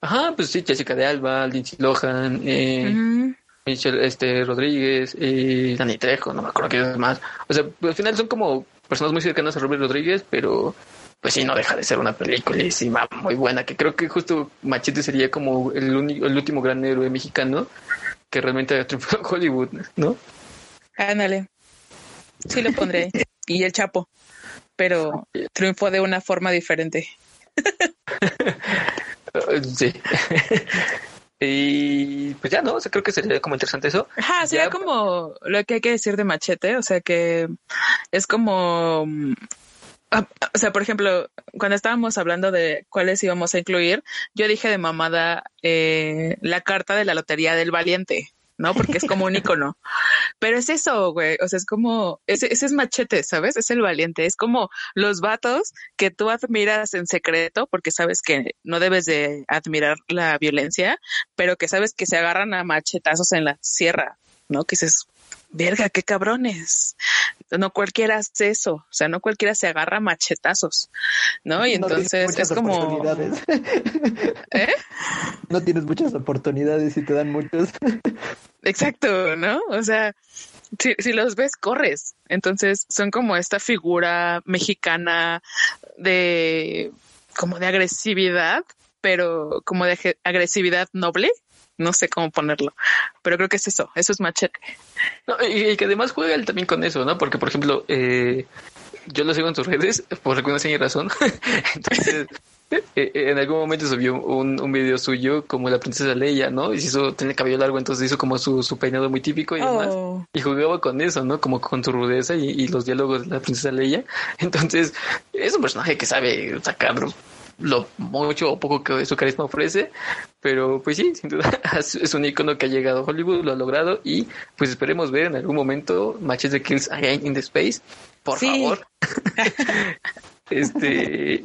Ajá, pues sí, Jessica de Alba, Lindsay Lohan, eh, Michelle este, Rodríguez, eh, Dani Trejo, no me acuerdo qué es más. O sea, al final son como personas muy cercanas a Robert Rodríguez, pero pues sí, no deja de ser una película muy buena, que creo que justo Machete sería como el, el último gran héroe mexicano que realmente ha triunfado en Hollywood, ¿no? Ándale. Sí lo pondré. y el Chapo, pero triunfó de una forma diferente. Sí. y pues ya no, o sea, creo que sería como interesante eso. Ajá, sería como lo que hay que decir de Machete, o sea que es como ah, o sea, por ejemplo, cuando estábamos hablando de cuáles íbamos a incluir, yo dije de mamada eh, la carta de la lotería del valiente. ¿No? Porque es como un icono. Pero es eso, güey. O sea, es como, ese, ese es machete, ¿sabes? Es el valiente. Es como los vatos que tú admiras en secreto porque sabes que no debes de admirar la violencia, pero que sabes que se agarran a machetazos en la sierra, ¿no? Que dices, verga, qué cabrones. No cualquiera hace eso, o sea, no cualquiera se agarra machetazos, ¿no? Y entonces es como... ¿Eh? No tienes muchas oportunidades y te dan muchos. Exacto, ¿no? O sea, si, si los ves, corres. Entonces son como esta figura mexicana de como de agresividad, pero como de agresividad noble, no sé cómo ponerlo, pero creo que es eso, eso es machete. y, que además juega él también con eso, ¿no? Porque, por ejemplo, eh, yo lo sigo en sus redes, por alguna señal razón. Entonces, en algún momento subió un, un video suyo como la princesa Leia, ¿no? Y se hizo, tiene cabello largo, entonces hizo como su, su peinado muy típico y demás. Oh. Y jugaba con eso, ¿no? Como con su rudeza y, y, los diálogos de la princesa Leia. Entonces, es un personaje que sabe sacar lo mucho o poco que su carisma ofrece, pero pues sí, sin duda es un icono que ha llegado a Hollywood, lo ha logrado y pues esperemos ver en algún momento Matches de Kills Again in the Space, por favor. este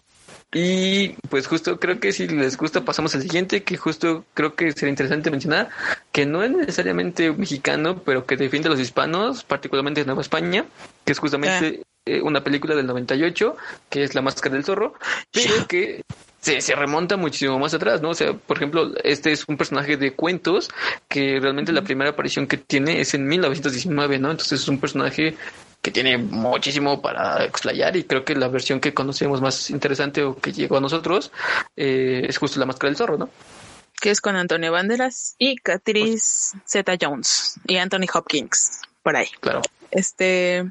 y pues justo creo que si les gusta pasamos al siguiente, que justo creo que sería interesante mencionar que no es necesariamente mexicano, pero que defiende a los hispanos, particularmente de Nueva España, que es justamente eh, una película del 98, que es La Máscara del Zorro, pero que se, se, remonta muchísimo más atrás, ¿no? O sea, por ejemplo, este es un personaje de cuentos que realmente la primera aparición que tiene es en 1919, ¿no? Entonces es un personaje que tiene muchísimo para explayar y creo que la versión que conocemos más interesante o que llegó a nosotros eh, es justo La Máscara del Zorro, ¿no? Que es con Antonio Banderas y Catherine Zeta Jones y Anthony Hopkins, por ahí. Claro. Este,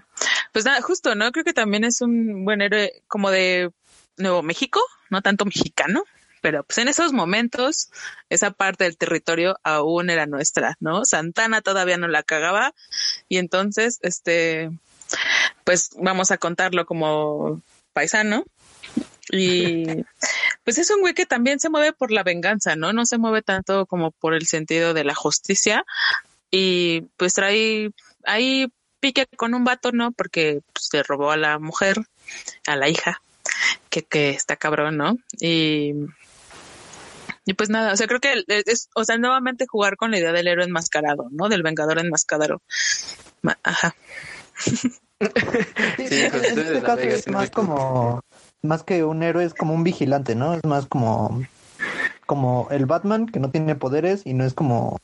pues nada, justo, ¿no? Creo que también es un buen héroe como de Nuevo México, no tanto mexicano, pero pues en esos momentos esa parte del territorio aún era nuestra, ¿no? Santana todavía no la cagaba y entonces, este, pues vamos a contarlo como paisano y pues es un güey que también se mueve por la venganza, ¿no? No se mueve tanto como por el sentido de la justicia y pues trae ahí pique con un vato, ¿no? Porque pues, se robó a la mujer, a la hija, que, que está cabrón, ¿no? Y, y pues nada, o sea, creo que es, o sea, nuevamente jugar con la idea del héroe enmascarado, ¿no? Del vengador enmascarado. Ajá. Sí, en este caso es más como, más que un héroe, es como un vigilante, ¿no? Es más como, como el Batman que no tiene poderes y no es como...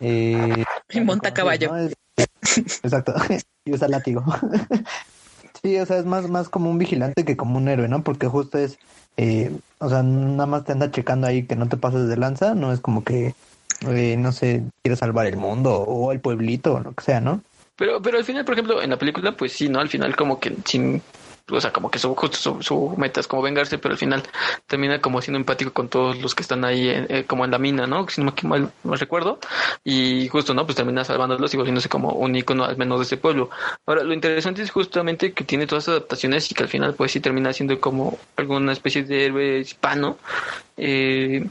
Eh, y monta caballo. exacto, y usa látigo. sí, o sea, es más, más como un vigilante que como un héroe, ¿no? Porque justo es, eh, o sea, nada más te anda checando ahí que no te pases de lanza, no es como que, eh, no sé, quiere salvar el mundo o el pueblito o lo que sea, ¿no? Pero, pero al final, por ejemplo, en la película, pues sí, ¿no? Al final como que sin, o sea, como que su, justo su, meta es como vengarse, pero al final termina como siendo empático con todos los que están ahí, eh, como en la mina, ¿no? Si no me, mal, me recuerdo. Y justo, ¿no? Pues termina salvándolos y volviéndose como un icono al menos de ese pueblo. Ahora, lo interesante es justamente que tiene todas esas adaptaciones y que al final, pues sí termina siendo como alguna especie de héroe hispano. Eh,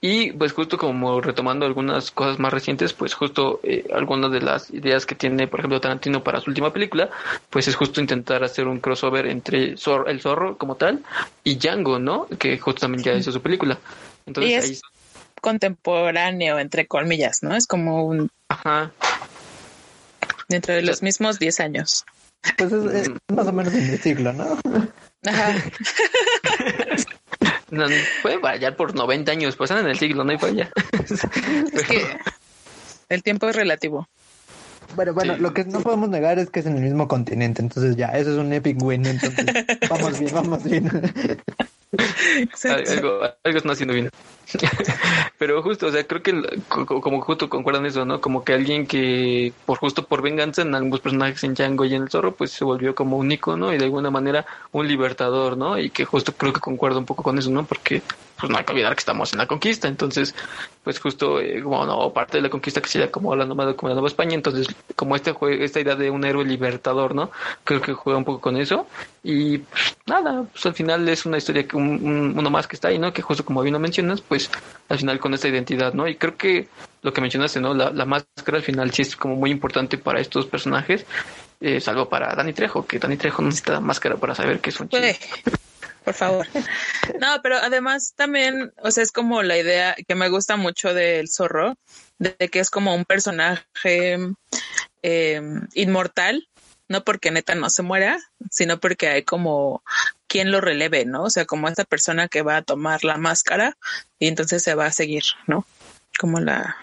y pues justo como retomando algunas cosas más recientes, pues justo eh, algunas de las ideas que tiene, por ejemplo, Tarantino para su última película, pues es justo intentar hacer un crossover entre el zorro como tal y Django, ¿no? Que justo también ya hizo su película. Entonces, y es contemporáneo, entre comillas, ¿no? Es como un... Ajá. Dentro de los mismos 10 años. Pues es, más o menos en el siglo, ¿no? Ajá. No, puede variar por 90 años, pues en el siglo, no hay falla. es que el tiempo es relativo. Bueno, bueno, lo que no podemos negar es que es en el mismo continente, entonces ya, eso es un epic win, entonces vamos bien, vamos bien. Algo, algo están haciendo bien. Pero justo, o sea, creo que como justo concuerdan eso, ¿no? Como que alguien que por justo por venganza en algunos personajes en Django y en el Zorro, pues se volvió como un icono y de alguna manera un libertador, ¿no? Y que justo creo que concuerdo un poco con eso, ¿no? Porque pues no hay que olvidar que estamos en la conquista, entonces pues justo eh, como no, parte de la conquista que sería como la nueva, como la Nueva España, entonces como este esta idea de un héroe libertador, ¿no? Creo que juega un poco con eso y pues, nada, pues al final es una historia que uno más que está ahí, ¿no? Que justo como bien lo mencionas, pues al final con esta identidad, ¿no? Y creo que lo que mencionaste, ¿no? La, máscara al final sí es como muy importante para estos personajes, eh, salvo para Dani Trejo, que Dani Trejo necesita máscara para saber que es un chico por favor. No, pero además también, o sea, es como la idea que me gusta mucho del zorro, de que es como un personaje em, inmortal, no porque neta no se muera, sino porque hay como quien lo releve, ¿no? O sea, como esta persona que va a tomar la máscara y entonces se va a seguir, ¿no? Como la,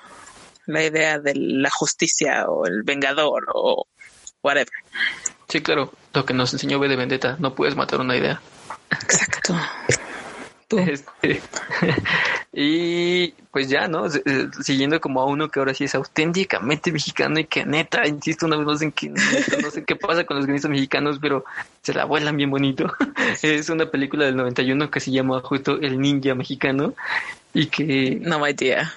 la idea de la justicia o el vengador o whatever. Sí, claro, lo que nos enseñó B de Vendetta, no puedes matar una idea. Exacto. Este, y pues ya, ¿no? Siguiendo como a uno que ahora sí es auténticamente mexicano y que neta, insisto una vez más en que no sé qué pasa con los guionistas mexicanos, pero se la vuelan bien bonito. Es una película del 91 que se llama justo El Ninja Mexicano y que... No idea.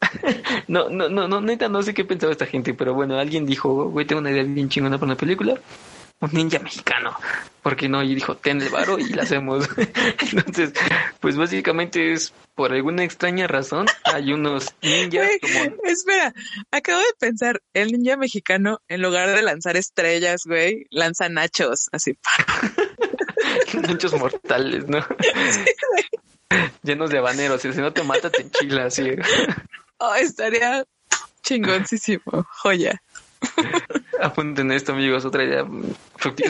no, no, no, no, neta, no sé qué pensaba esta gente, pero bueno, alguien dijo, güey, tengo una idea bien chingona para una película un ninja mexicano. porque no? Y dijo, ten el varo y la hacemos. Entonces, pues básicamente es por alguna extraña razón, hay unos ninjas como... Espera, acabo de pensar, el ninja mexicano, en lugar de lanzar estrellas, güey, lanza nachos, así. nachos mortales, ¿no? Llenos de habaneros, y si no te mata, te enchila, así. Oh, estaría chingoncísimo, joya. Apunten esto, amigos, otra idea.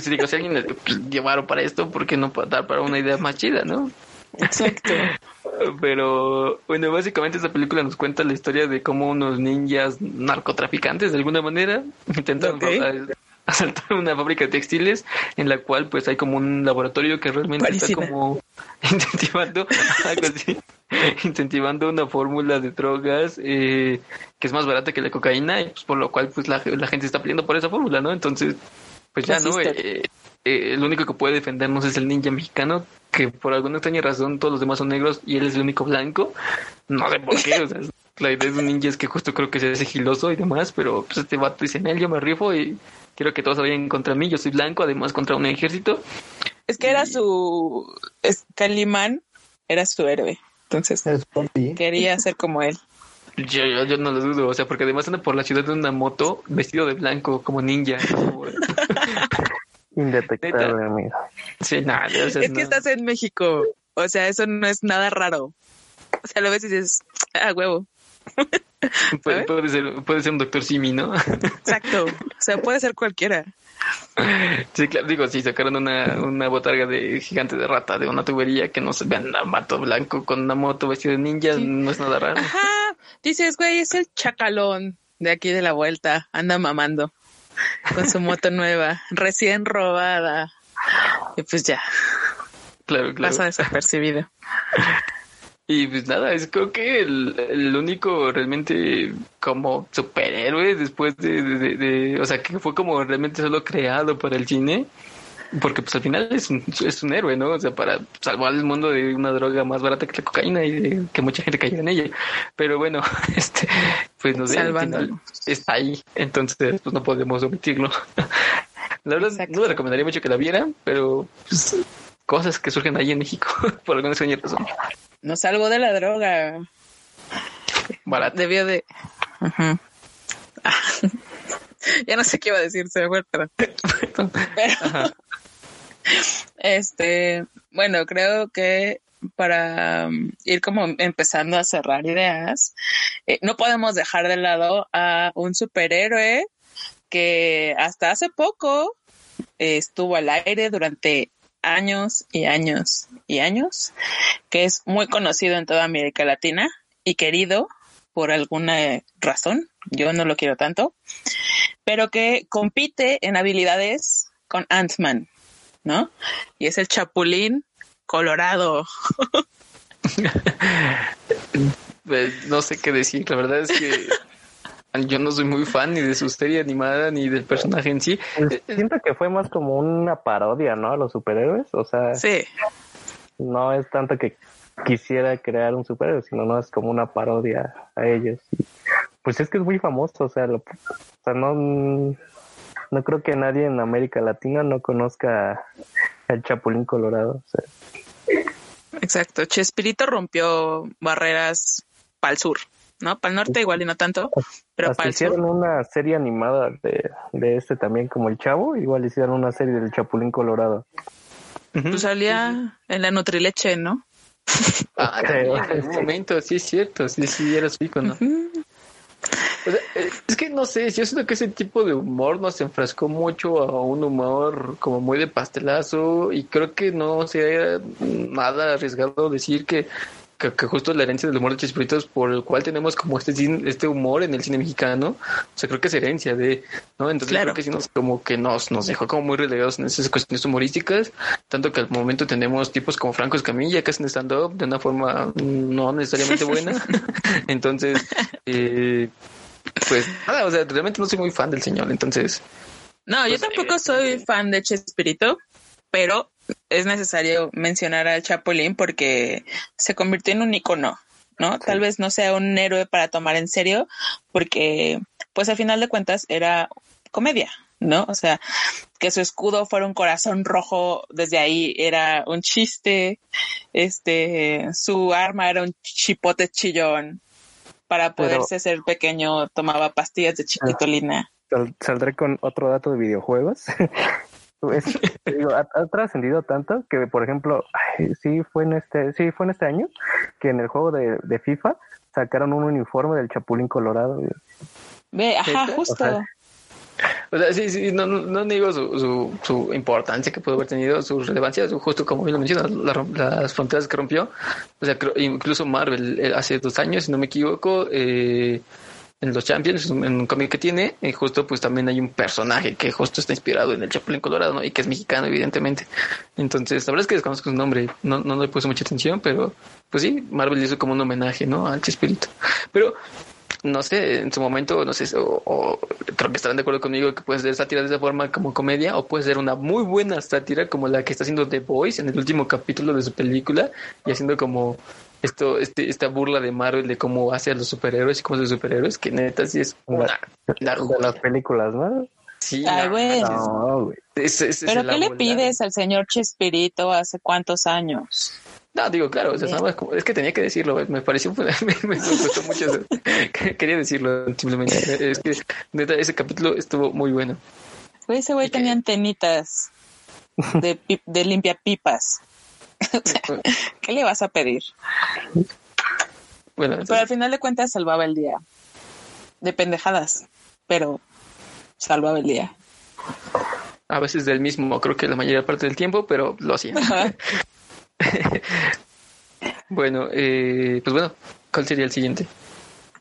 Si digo, si alguien pues, llevaron para esto, ¿por qué no dar para una idea más chida, no? Exacto. Pero bueno, básicamente esta película nos cuenta la historia de cómo unos ninjas narcotraficantes de alguna manera intentan asaltar una fábrica de textiles en la cual pues hay como un laboratorio que realmente está como incentivando algo así, incentivando una fórmula de drogas eh, que es más barata que la cocaína y pues por lo cual pues la, gente está pidiendo por esa fórmula, ¿no? Entonces pues ya, ¿no? Eh, eh, el único que puede defendernos es el ninja mexicano, que por alguna extraña razón todos los demás son negros y él es el único blanco. No sé por qué, o sea, la idea de un ninja es que justo creo que sea sigiloso y demás, pero pues este vato dice, en él yo me rifo y quiero que todos vayan contra mí, yo soy blanco, además contra un ejército. Es que era su... Es, Calimán era su héroe, entonces quería ser como él. Yo, yo, no lo dudo, o sea, porque además anda por la ciudad de una moto vestido de blanco como ninja. Indetectable, amigo. Sí, nada. es que estás en México. O sea, eso no es nada raro. O sea, lo ves y dices, ah, huevo. Puede, ser, puede ser un doctor Simi, ¿no? Exacto. O sea, puede ser cualquiera. Sí, claro, digo, si sacaron una, una botarga de gigante de rata de una tubería que no se vean a mato blanco con una moto vestido de ninja, no es nada raro. Ajá, dices, güey, es el chacalón de aquí de la vuelta, anda mamando con su moto nueva, recién robada. Y pues ya. Claro, claro. Pasa desapercibido. Y pues nada, es creo que el, el único realmente como superhéroe después de, de, o sea, que fue como realmente solo creado para el cine, porque pues al final es un, es un héroe, ¿no? O sea, para salvar el mundo de una droga más barata que la cocaína y que mucha gente cayó en ella. Pero bueno, este, pues no sé, al final está ahí, entonces pues no podemos omitirlo. La verdad no le recomendaría mucho que la vieran, pero pues, cosas que surgen ahí en México por alguna extraña razón. No salgo de la droga. Barato. Debió de. ya no sé qué iba a decir, se me fue, este, bueno, creo que para um, ir como empezando a cerrar ideas, eh, no podemos dejar de lado a un superhéroe que hasta hace poco estuvo al aire durante años y años y años, que es muy conocido en toda América Latina y querido por alguna razón, yo no lo quiero tanto, pero que compite en habilidades con Ant-Man, ¿no? Y es el Chapulín Colorado. pues no sé qué decir, la verdad es que yo no soy muy fan ni de su serie animada ni del personaje en sí. Pues, siento que fue más como una parodia, ¿no? A los superhéroes. O sea, sí. no es tanto que quisiera crear un superhéroe, sino no es como una parodia a ellos. Pues es que es muy famoso, o sea, o sea no, no creo que nadie en América Latina no conozca el Chapulín Colorado. Exacto, Chespirito rompió barreras para el sur. ¿No? Para el norte igual y no tanto, pero para el hicieron una serie animada de, de este también como el Chavo, igual hicieron una serie del Chapulín Colorado. Pues salía en la Nutrileche, ¿no? Ah, en un momento, sí es cierto, sí, sí, era su icono. Eh, es que no sé, yo siento que ese tipo de humor nos enfrascó mucho a un humor como muy de pastelazo y creo que no sería nada arriesgado decir que que, justo la herencia del humor de Chespiritos por el cual tenemos como este este humor en el cine mexicano, o sea, creo que es herencia de, ¿no? Entonces creo que sí nos como que nos, nos dejó como muy relegados en esas cuestiones humorísticas, tanto que al momento tenemos tipos como Franco Escamilla que hacen stand-up de una forma no necesariamente buena. entonces, eh, pues nada, o sea, realmente no soy muy fan del señor, entonces... No, yo pues, tampoco eh, soy fan de Chespirito, pero es necesario mencionar al Chapulín porque se convirtió en un icono, ¿no? Tal vez no sea un héroe para tomar en serio, porque, pues al final de cuentas era comedia, ¿no? O sea, que su escudo fuera un corazón rojo, desde ahí era un chiste, este, su arma era un chipote chillón, para poderse ser pequeño tomaba pastillas de chiquitolina. Saldré con otro dato de videojuegos. ha, trascendido tanto que, por ejemplo, sí fue en este, sí fue en este año que en el juego de, FIFA sacaron un uniforme del Chapulín Colorado. Ve, ajá, justo. O sea, sí, sí, no, no digo su, su, importancia que pudo haber tenido, su relevancia, justo como bien lo mencionas, las fronteras que rompió. O sea, incluso Marvel eh, hace dos años, si no me equivoco, eh, en los Champions, en un cómic que tiene, y justo pues también hay un personaje que justo está inspirado en el Chapulín Colorado, ¿no? Y que es mexicano, evidentemente. Entonces, la verdad es que desconozco su nombre, no, no le puse mucha atención, pero pues sí, Marvel hizo como un homenaje, ¿no? Al Chespirito. Pero no sé, en su momento, no sé, o, creo que estarán de acuerdo conmigo que puede ser sátira de esa forma como comedia, o puede ser una muy buena sátira como la que está haciendo The Voice en el último capítulo de su película, y haciendo como esto, este, esta burla de Marvel de cómo hace a los superhéroes y cómo los superhéroes, que neta sí es una, de las películas, ¿no? Sí, Ay, güey. Pero ¿qué le pides al señor Chespirito hace cuántos años? No, digo, claro, es que tenía que decirlo, me pareció, me, gustó mucho, quería decirlo simplemente, es que neta, ese capítulo estuvo muy bueno. ese güey tenía antenitas. de, de limpia pipas. ¿Qué le vas a pedir? Bueno, pero al final de cuentas salvaba el día. De pendejadas, pero salvaba el día. A veces del mismo, creo que la mayor parte del tiempo, pero lo hacía. bueno, eh, pues bueno, ¿cuál sería el siguiente?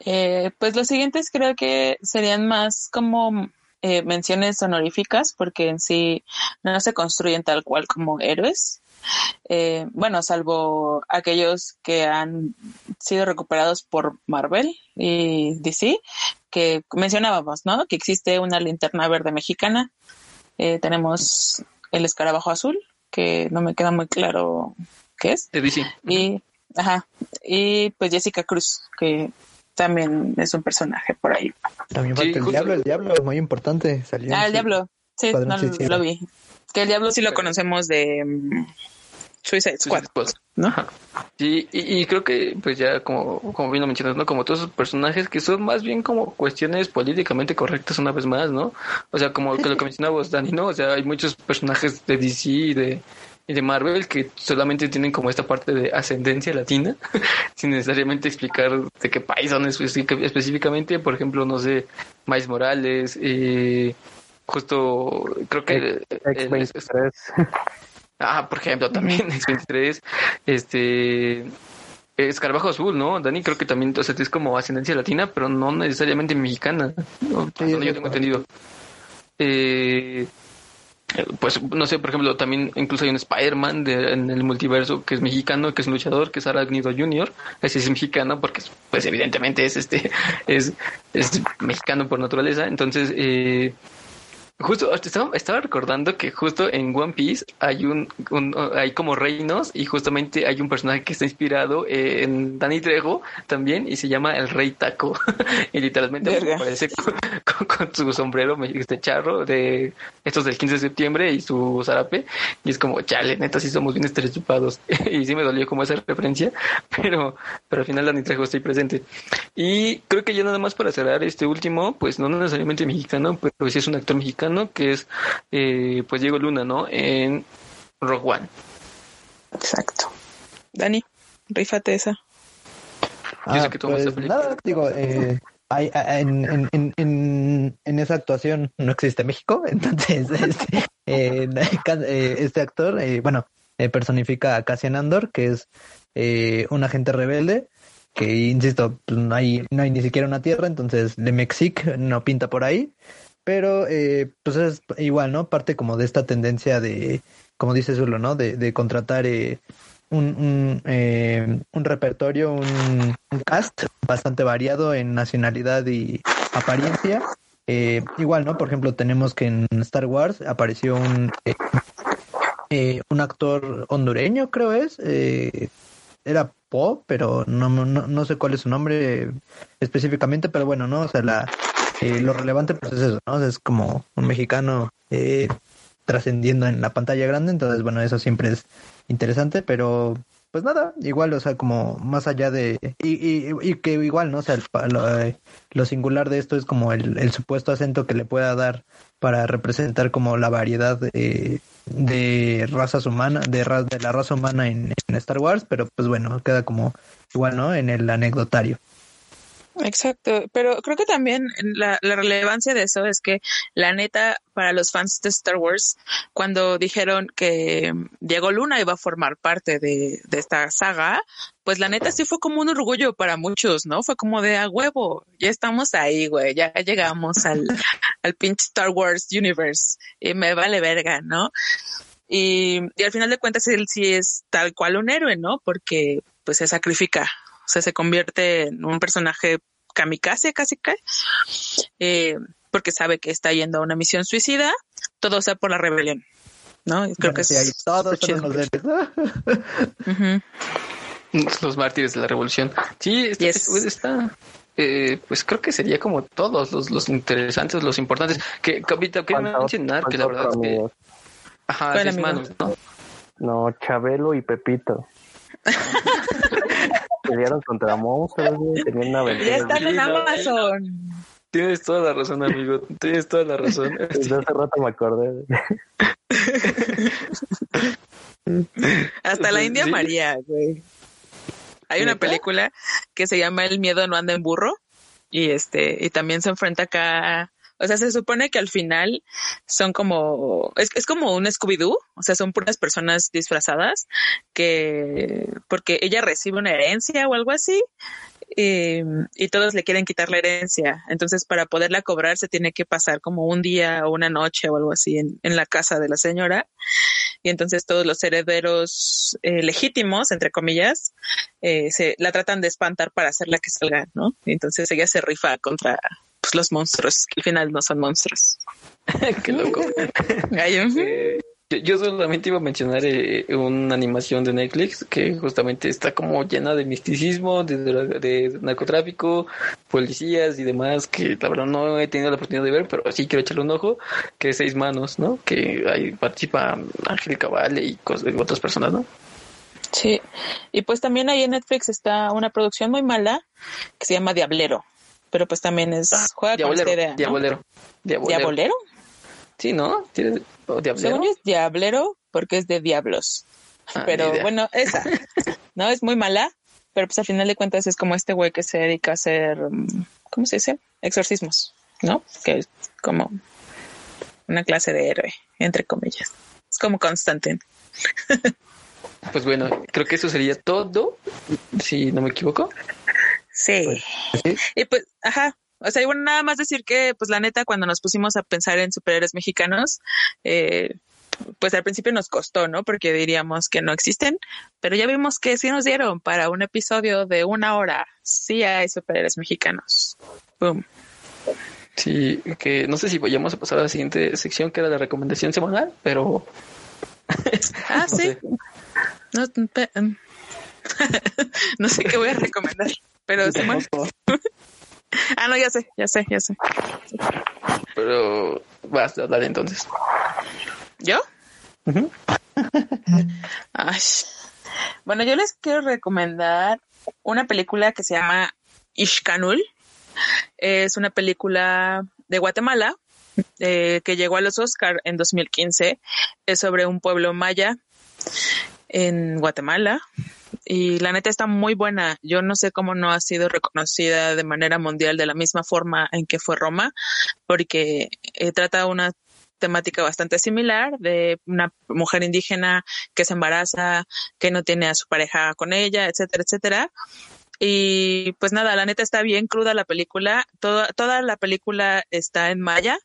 Eh, pues los siguientes creo que serían más como eh, menciones honoríficas, porque en sí no se construyen tal cual como héroes. Eh, bueno, salvo aquellos que han sido recuperados por Marvel y DC, que mencionábamos, ¿no? Que existe una linterna verde mexicana. Eh, tenemos el escarabajo azul, que no me queda muy claro qué es. De DC. Y, ajá, y pues Jessica Cruz, que también es un personaje por ahí. También falta el diablo, el diablo es muy importante. ah, el diablo, sí, no, lo vi. Que el diablo sí lo conocemos de mm, Suicide Squad, ¿no? Sí, y, creo que, pues ya como, como bien lo mencionas, ¿no? Como todos esos personajes que son más bien como cuestiones políticamente correctas una vez más, ¿no? O sea, como que lo que mencionabas, Dani, ¿no? O sea, hay muchos personajes de DC y de, y de Marvel que solamente tienen como esta parte de ascendencia latina, sin necesariamente explicar de qué país son específicamente. Por ejemplo, no sé, Miles Morales, eh, justo creo que... Ah, por ejemplo, también X23, este... Escarabajo Azul, ¿no? Dani creo que también o sea, es como ascendencia latina, pero no necesariamente mexicana, ¿no? yo tengo entendido. Eh, pues no sé, por ejemplo, también incluso hay un Spider-Man en el multiverso que es mexicano, que es un luchador, que es Aragnido Jr. Ese es mexicano porque, pues evidentemente es este, es, es mexicano por naturaleza. Entonces, eh, Justo, estaba, estaba, recordando que justo en One Piece hay un, hay como reinos y justamente hay un personaje que está inspirado en Danny Trejo también y se llama el Rey Taco. Y literalmente aparece con, su sombrero este charro de estos del 15 de septiembre y su zarape. Y es como chale, neta sí somos bien estereotipados y sí me dolió como esa referencia, pero pero al final Danny Trejo está presente. Y creo que ya nada más para cerrar este último, pues no necesariamente mexicano, pero sí es un actor mexicano que es eh, pues Diego Luna, ¿no? En Rock One. Exacto. Dani, rífate esa. Ah, pues nada, digo, eh, hay, en, en, en, en, esa actuación no existe México, entonces este, eh, este actor, bueno, personifica a Cassian Andor, que es un agente rebelde, que insisto, pues, no hay, no hay ni siquiera una tierra, entonces de Mexic no pinta por ahí, pero, eh, pues es igual, ¿no? Parte como de esta tendencia de, como dice Zulo, ¿no? De, de contratar eh, un, un, eh, un repertorio, un, cast bastante variado en nacionalidad y apariencia. Eh, igual, ¿no? Por ejemplo, tenemos que en Star Wars apareció un, eh, un actor hondureño, creo es. Eh, era Poe, pero no, no, no sé cuál es su nombre específicamente, pero bueno, ¿no? O sea, la, eh, lo relevante pues es eso, ¿no? Es como un mexicano eh, trascendiendo en la pantalla grande, entonces bueno, eso siempre es interesante, pero pues nada, igual, o sea, como más allá de, y, y, que igual, ¿no? O sea, eh, lo, singular de esto es como el, supuesto acento que le pueda dar para representar como la variedad de, de razas humanas, de, de la raza humana en, en Star Wars, pero pues bueno, queda como igual, ¿no? En el anecdotario. Exacto, pero creo que también la, relevancia de eso es que la neta para los fans de Star Wars, cuando dijeron que Diego Luna iba a formar parte de, esta saga, pues la neta sí fue como un orgullo para muchos, ¿no? Fue como de a huevo, ya estamos ahí, güey, ya llegamos al, al pinche Star Wars Universe y me vale verga, ¿no? Y, y al final de cuentas él sí es tal cual un héroe, ¿no? Porque pues se sacrifica o sea, se convierte en un personaje kamikaze casi que, eh, porque sabe que está yendo a una misión suicida, todo sea por la rebelión. ¿no? Creo que sí, hay todos los, mártires de la revolución. Sí, está, eh, pues creo que sería como todos los, los interesantes, los importantes. Que, que, que mencionar que la verdad es que. Ajá, manos, ¿no? No, Chabelo y Pepito. pelearon contra monstruos, tenían una aventura. Ya están en Amazon. Tienes toda la razón, amigo. Tienes toda la razón. Desde hace rato me acordé. Hasta la India María, güey. Hay una película que se llama El miedo no anda en burro y este y también se enfrenta acá o sea, se supone que al final son como, es, es como un Scooby-Doo, o sea, son puras personas disfrazadas que, porque ella recibe una herencia o algo así, y, todos le quieren quitar la herencia. Entonces, para poderla cobrar, se tiene que pasar como un día o una noche o algo así en, en la casa de la señora. Y entonces todos los herederos eh, legítimos, entre comillas, eh, se la tratan de espantar para hacerla que salga, ¿no? Y entonces ella se rifa contra pues, los monstruos, que al final no son monstruos. Qué loco. eh, yo solamente iba a mencionar eh, una animación de Netflix que justamente está como llena de misticismo, de, de, narcotráfico, policías y demás, que la verdad no he tenido la oportunidad de ver, pero sí quiero echarle un ojo, que es Seis Manos, ¿no? Que ahí participa Ángel Cabal y otras personas, ¿no? Sí, y pues también ahí en Netflix está una producción muy mala que se llama Diablero, pero pues también es Ah, juega con Diabolero, esta idea, ¿no? Diabolero, Diabolero. ¿Diabolero? Sí, ¿no? ¿Tiene- o Diablero? Según yo es Diablero porque es de diablos. Ah, pero bueno, esa, ¿no? Es muy mala, pero pues al final de cuentas es como este güey que se dedica a hacer, mm, ¿cómo se dice? Exorcismos, ¿no? Que es como una clase de héroe, entre comillas. Es como Constantine. Pues bueno, creo que eso sería todo, si no me equivoco. Sí. Y pues, ajá. O sea, bueno, nada más decir que, pues la neta, cuando nos pusimos a pensar en superhéroes mexicanos, eh, pues al principio nos costó, ¿no? Porque diríamos que no existen, pero ya vimos que sí nos dieron para un episodio de una hora. Sí hay superhéroes mexicanos. Boom. Sí, que no sé si vayamos a pasar a la siguiente sección que era la recomendación semanal, pero Ah, No sí. No, em. no sé qué voy a recomendar, pero Simón. Ah, no, ya sé, ya sé, ya sé. pero vas a hablar entonces. ¿Yo? Ay. Bueno, yo les quiero recomendar una película que se llama Ishkanul. Es una película de Guatemala eh, que llegó a los Oscar en 2015. Es sobre un pueblo maya en Guatemala. Y la neta está muy buena. Yo no sé cómo no ha sido reconocida de manera mundial de la misma forma en que fue Roma, porque eh, trata una temática bastante similar de una mujer indígena que se embaraza, que no tiene a su pareja con ella, etcétera, etcétera. Y pues nada, la neta está bien cruda la película. Toda, toda la película está en maya.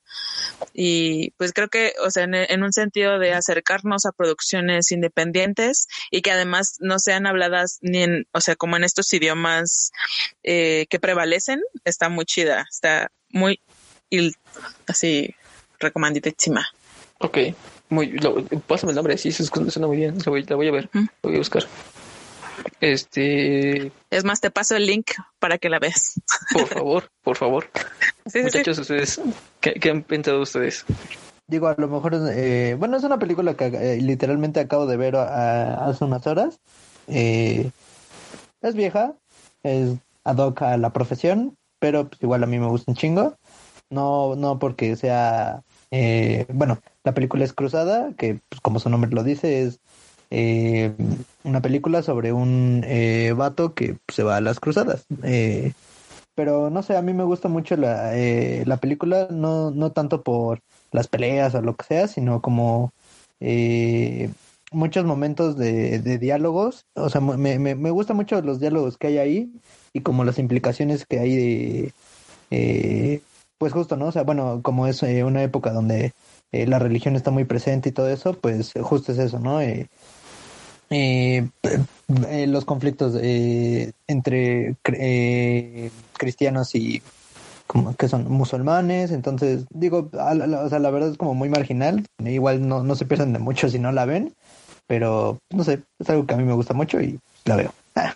Y pues creo que, o sea, en, en un sentido de acercarnos a producciones independientes y que además no sean habladas ni en, o sea, como en estos idiomas eh, que prevalecen, está muy chida. Está muy, il- así, recomendadísima. Ok, muy, lo, pásame el nombre, sí, suena muy bien, la voy, la voy a ver, Mm. la voy a buscar. Este, Es más, te paso el link para que la veas. por favor, por favor. Sí, sí, sí. Muchachos, ustedes, ¿qué, qué han pensado ustedes? Digo, a lo mejor, eh, bueno, es una película que eh, literalmente acabo de ver a- hace unas horas. Eh, es vieja, es ad hoc a la profesión, pero pues, igual a mí me gusta un chingo. No, no porque sea, eh, bueno, la película es Cruzada, que pues, como su nombre lo dice, es eh, una película sobre un eh, vato que se va a las cruzadas. Eh, pero no sé, a mí me gusta mucho la, eh, la película, no, no tanto por las peleas o lo que sea, sino como eh, muchos momentos de, de diálogos. O sea, me, me, me gustan mucho los diálogos que hay ahí y como las implicaciones que hay de... eh, pues justo, ¿no? O sea, bueno, como es eh, una época donde la religión está muy presente y todo eso, pues justo es eso, ¿no? Eh, eh, eh, los conflictos eh, entre eh, cristianos y como que son musulmanes, entonces digo, a la- o sea, la verdad es como muy marginal, igual no, no se pierden de mucho si no la ven, pero no sé, es algo que a mí me gusta mucho y la veo.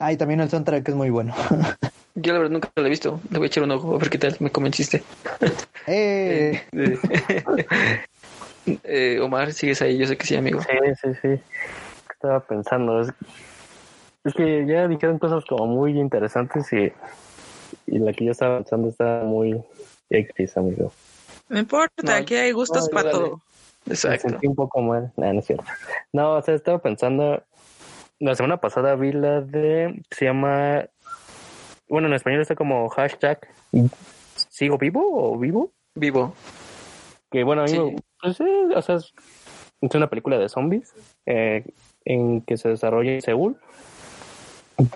Ah, y también el soundtrack es muy bueno. Yo la verdad nunca la he visto, le voy a echar un ojo a ver qué tal, me convenciste. Eh, Eh, eh, Omar, sigues ahí, yo sé que sí, amigo. Sí, sí, sí. Estaba pensando. Es, es que ya dijeron cosas como muy interesantes y, y la que yo estaba pensando está muy X, amigo. No importa, No, aquí hay gustos no, para todo. Exacto. Me sentí un poco mal. No, no es cierto. No, o sea, estaba pensando. La semana pasada vi la de. Se llama. Bueno, en español está como hashtag. ¿Sigo vivo o vivo? Vivo. Que bueno, a mí pues, eh, o sea, es, una película de zombies eh, en que se desarrolla en Seúl.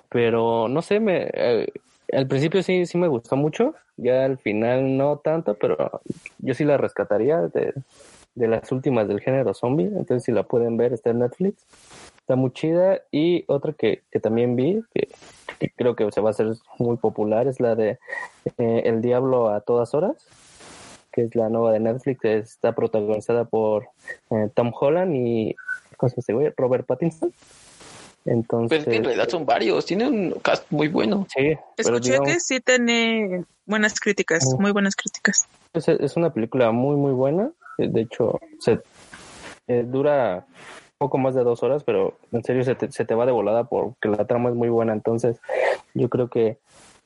Pero no sé, me, eh, al principio sí, sí me gustó mucho, ya al final no tanto, pero yo sí la rescataría de, las últimas del género zombie. Entonces, si la pueden ver, está en Netflix. Está muy chida. Y otra que, que también vi, que, que creo que se va a hacer muy popular, es la de eh, El Diablo a todas horas que es la nueva de Netflix, está protagonizada por eh, Tom Holland y ¿cómo se llama este güey? Robert Pattinson. Entonces, Pero es que en realidad son varios, tiene un cast muy bueno. sí, Escuché digamos, que sí tiene buenas críticas, muy buenas críticas. es, es una película muy, muy buena. Eh, De hecho, se eh, dura poco más de dos horas, pero en serio se te, se te va de volada porque la trama es muy buena. Entonces, yo creo que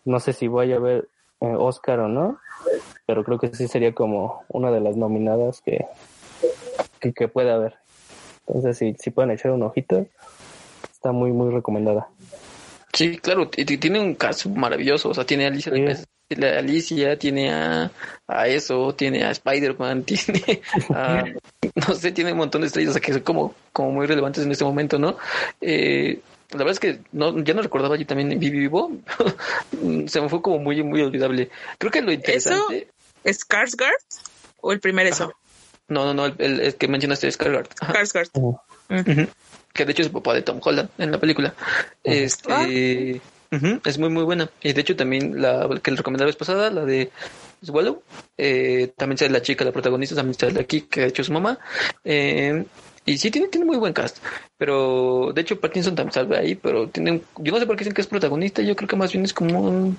no sé si vaya a ver eh, Oscar o no, pero creo que sí sería como una de las nominadas que, que, que puede haber. Entonces, si, si pueden echar un ojito, está muy, muy recomendada. Sí, claro, tiene un cast maravilloso. O sea, tiene a Alicia, Sí. López, tiene a Alicia, tiene a, a eso, tiene a Spider-Man, tiene a, no sé, tiene un montón de estrellas o sea, que son como, como muy relevantes en este momento, ¿no? Eh, la verdad es que no, ya no recordaba yo también Vivi Vivo. Se me fue como muy, muy olvidable. Creo que lo interesante. ¿Es Skarsgård o el primer eso? No, no, no, el, el- el que mencionaste es Skarsgård. Skarsgård. Ujú. Que de hecho es el papá de Tom Holland en la película. Este. ujú, es muy, muy buena. Y de hecho también la que le recomendé la vez pasada, la de Swallow, eh, también sale la chica, la protagonista, también sale aquí, que ha hecho su mamá. Eh, y sí, tiene, tiene muy buen cast. Pero de hecho Parkinson también sale ahí, pero tiene un- yo no sé por qué dicen que es protagonista, yo creo que más bien es como un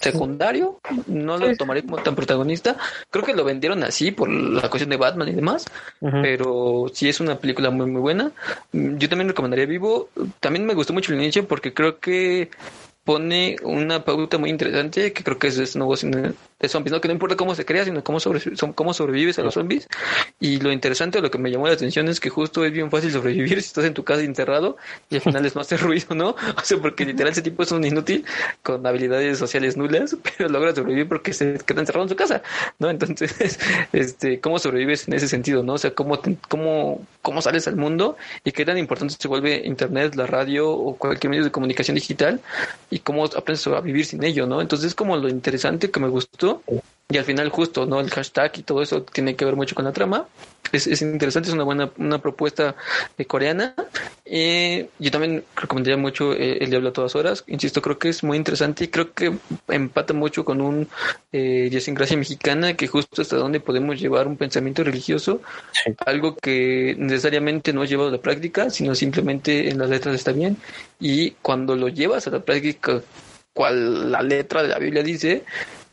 secundario, no lo tomaré como tan protagonista. Creo que lo vendieron así por la cuestión de Batman y demás, pero sí es una película muy muy buena. Mm, Yo también recomendaría Vivo. También me gustó mucho el inicio porque creo que pone una pauta muy interesante que creo que es nuevo cine de zombies, ¿no? Que no importa cómo se crea, sino cómo, sobre, cómo sobrevives a los zombies. Y lo interesante, lo que me llamó la atención es que justo es bien fácil sobrevivir si estás en tu casa enterrado y al final es no hacer ruido, ¿no? O sea, porque literal ese tipo es un inútil con habilidades sociales nulas, pero logra sobrevivir porque se queda encerrado en su casa, ¿no? Entonces, este, ¿cómo sobrevives en ese sentido, no? O sea, ¿cómo, te- cómo, cómo sales al mundo y qué tan importante se vuelve internet, la radio o cualquier medio de comunicación digital y cómo aprendes a vivir sin ello, ¿no? Entonces, como lo interesante que me gustó y al final justo, ¿no? El hashtag y todo eso tiene que ver mucho con la trama. Es, es interesante, es una buena una propuesta eh, coreana. Eh, yo también recomendaría mucho eh, El Diablo a todas horas. Insisto, creo que es muy interesante y creo que empata mucho con un eh, idiosincrasia mexicana que justo hasta dónde podemos llevar un pensamiento religioso, Sí. algo que necesariamente no es llevado a la práctica, sino simplemente en las letras está bien. Y cuando lo llevas a la práctica, cual la letra de la Biblia dice,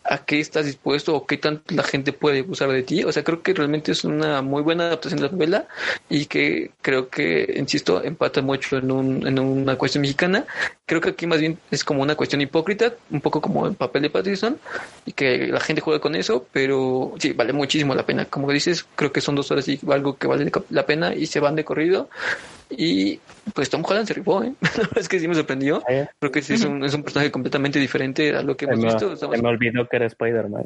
a qué estás dispuesto o qué tanto la gente puede abusar de ti. O sea, creo que realmente es una muy buena adaptación de la novela y que creo que, insisto, empata mucho en, un, en una cuestión mexicana. Creo que aquí más bien es como una cuestión hipócrita, un poco como el papel de Patterson y que la gente juega con eso, pero sí, vale muchísimo la pena. Como dices, creo que son dos horas y algo que vale la pena y se van de corrido. Y pues Tom Holland se rifó, ¿eh? La verdad es que sí me sorprendió. Creo que sí es un, es un personaje completamente diferente a lo que hemos me, visto. Estamos- se me olvidó que era Spider-Man.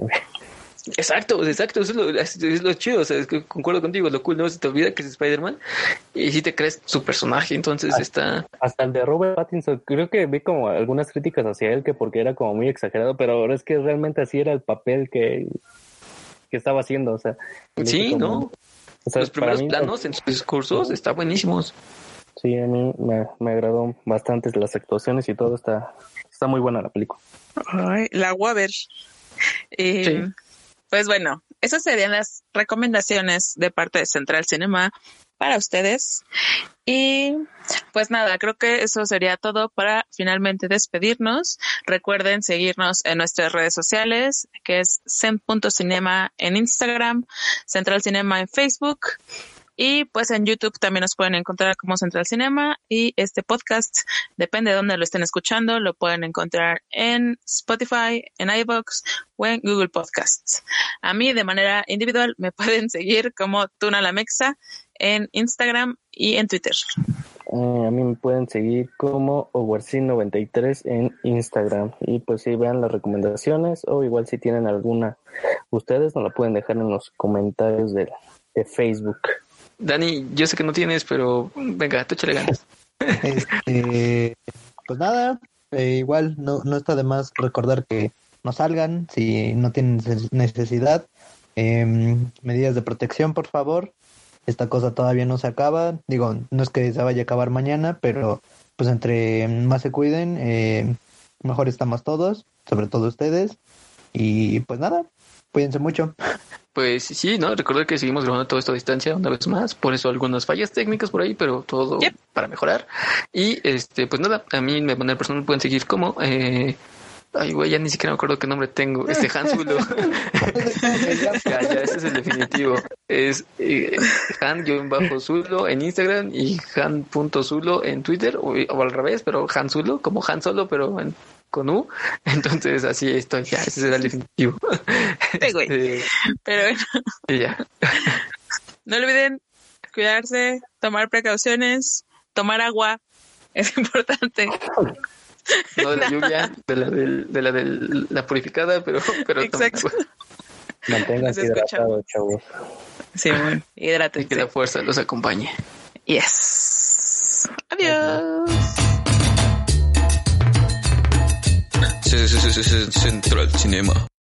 Exacto, exacto, eso es lo, es, lo chido, o sea, es que concuerdo contigo, lo cool, no se te olvida que es Spider-Man y si te crees su personaje, entonces está... Hasta el de Robert Pattinson, creo que vi como algunas críticas hacia él que porque era como muy exagerado, pero ahora es que realmente así era el papel que, que estaba haciendo, o sea. Sí, como- ¿no? O sea, Los primeros mí, planos en sus discursos están buenísimos. Sí, a mí me, me agradó bastante las actuaciones y todo, está, está muy buena la película. Ay, la voy a ver. Eh, Sí. Pues bueno, esas serían las recomendaciones de parte de Central Cinema para ustedes. Y pues nada, creo que eso sería todo para finalmente despedirnos. Recuerden seguirnos en nuestras redes sociales, que es cen.cinema en Instagram, Central Cinema en Facebook Y pues en YouTube también nos pueden encontrar como Central Cinema y este podcast, depende de dónde lo estén escuchando, lo pueden encontrar en Spotify, en iVoox o en Google Podcasts. A mí de manera individual me pueden seguir como Tuna la Mexa en Instagram y en Twitter. Eh, a mí me pueden seguir como Oversin93 en Instagram. Y pues si vean las recomendaciones o igual si tienen alguna, ustedes nos la pueden dejar en los comentarios de, de Facebook. Dani, yo sé que no tienes, pero venga, tú échale ganas. Este, pues nada, eh, igual no, no está de más recordar que no salgan si no tienen necesidad. Em, medidas de protección, por favor esta cosa todavía no se acaba. Digo, no es que se vaya a acabar mañana, pero pues entre más se cuiden, eh, mejor estamos todos, sobre todo ustedes. Y pues nada, cuídense mucho. Pues sí, ¿no? Recuerda que seguimos grabando todo esto a distancia una vez más, por eso algunas fallas técnicas por ahí, pero todo para mejorar. Y este, pues nada, a mí de manera personal pueden seguir como eh, Ay, güey, ya ni siquiera me acuerdo qué nombre tengo. Este Han Zulo. ya, ya, ese es el definitivo. Es eh, Han-Zulo en Instagram y Han.Zulo en Twitter, o, al revés, pero Han Zulo, como Han Solo, pero con U. Entonces, así estoy. Ya, ese será el definitivo. Este, pero bueno. Y ya. no olviden cuidarse, tomar precauciones, tomar agua. Es importante. No de la lluvia, de la, de la, de la purificada, pero, pero Exacto. Manténganse hidratados, chavos. Sí, bueno, hidrátense. Y que la fuerza los acompañe. Yes. Adiós. 是是是是是是你跳了今年嘛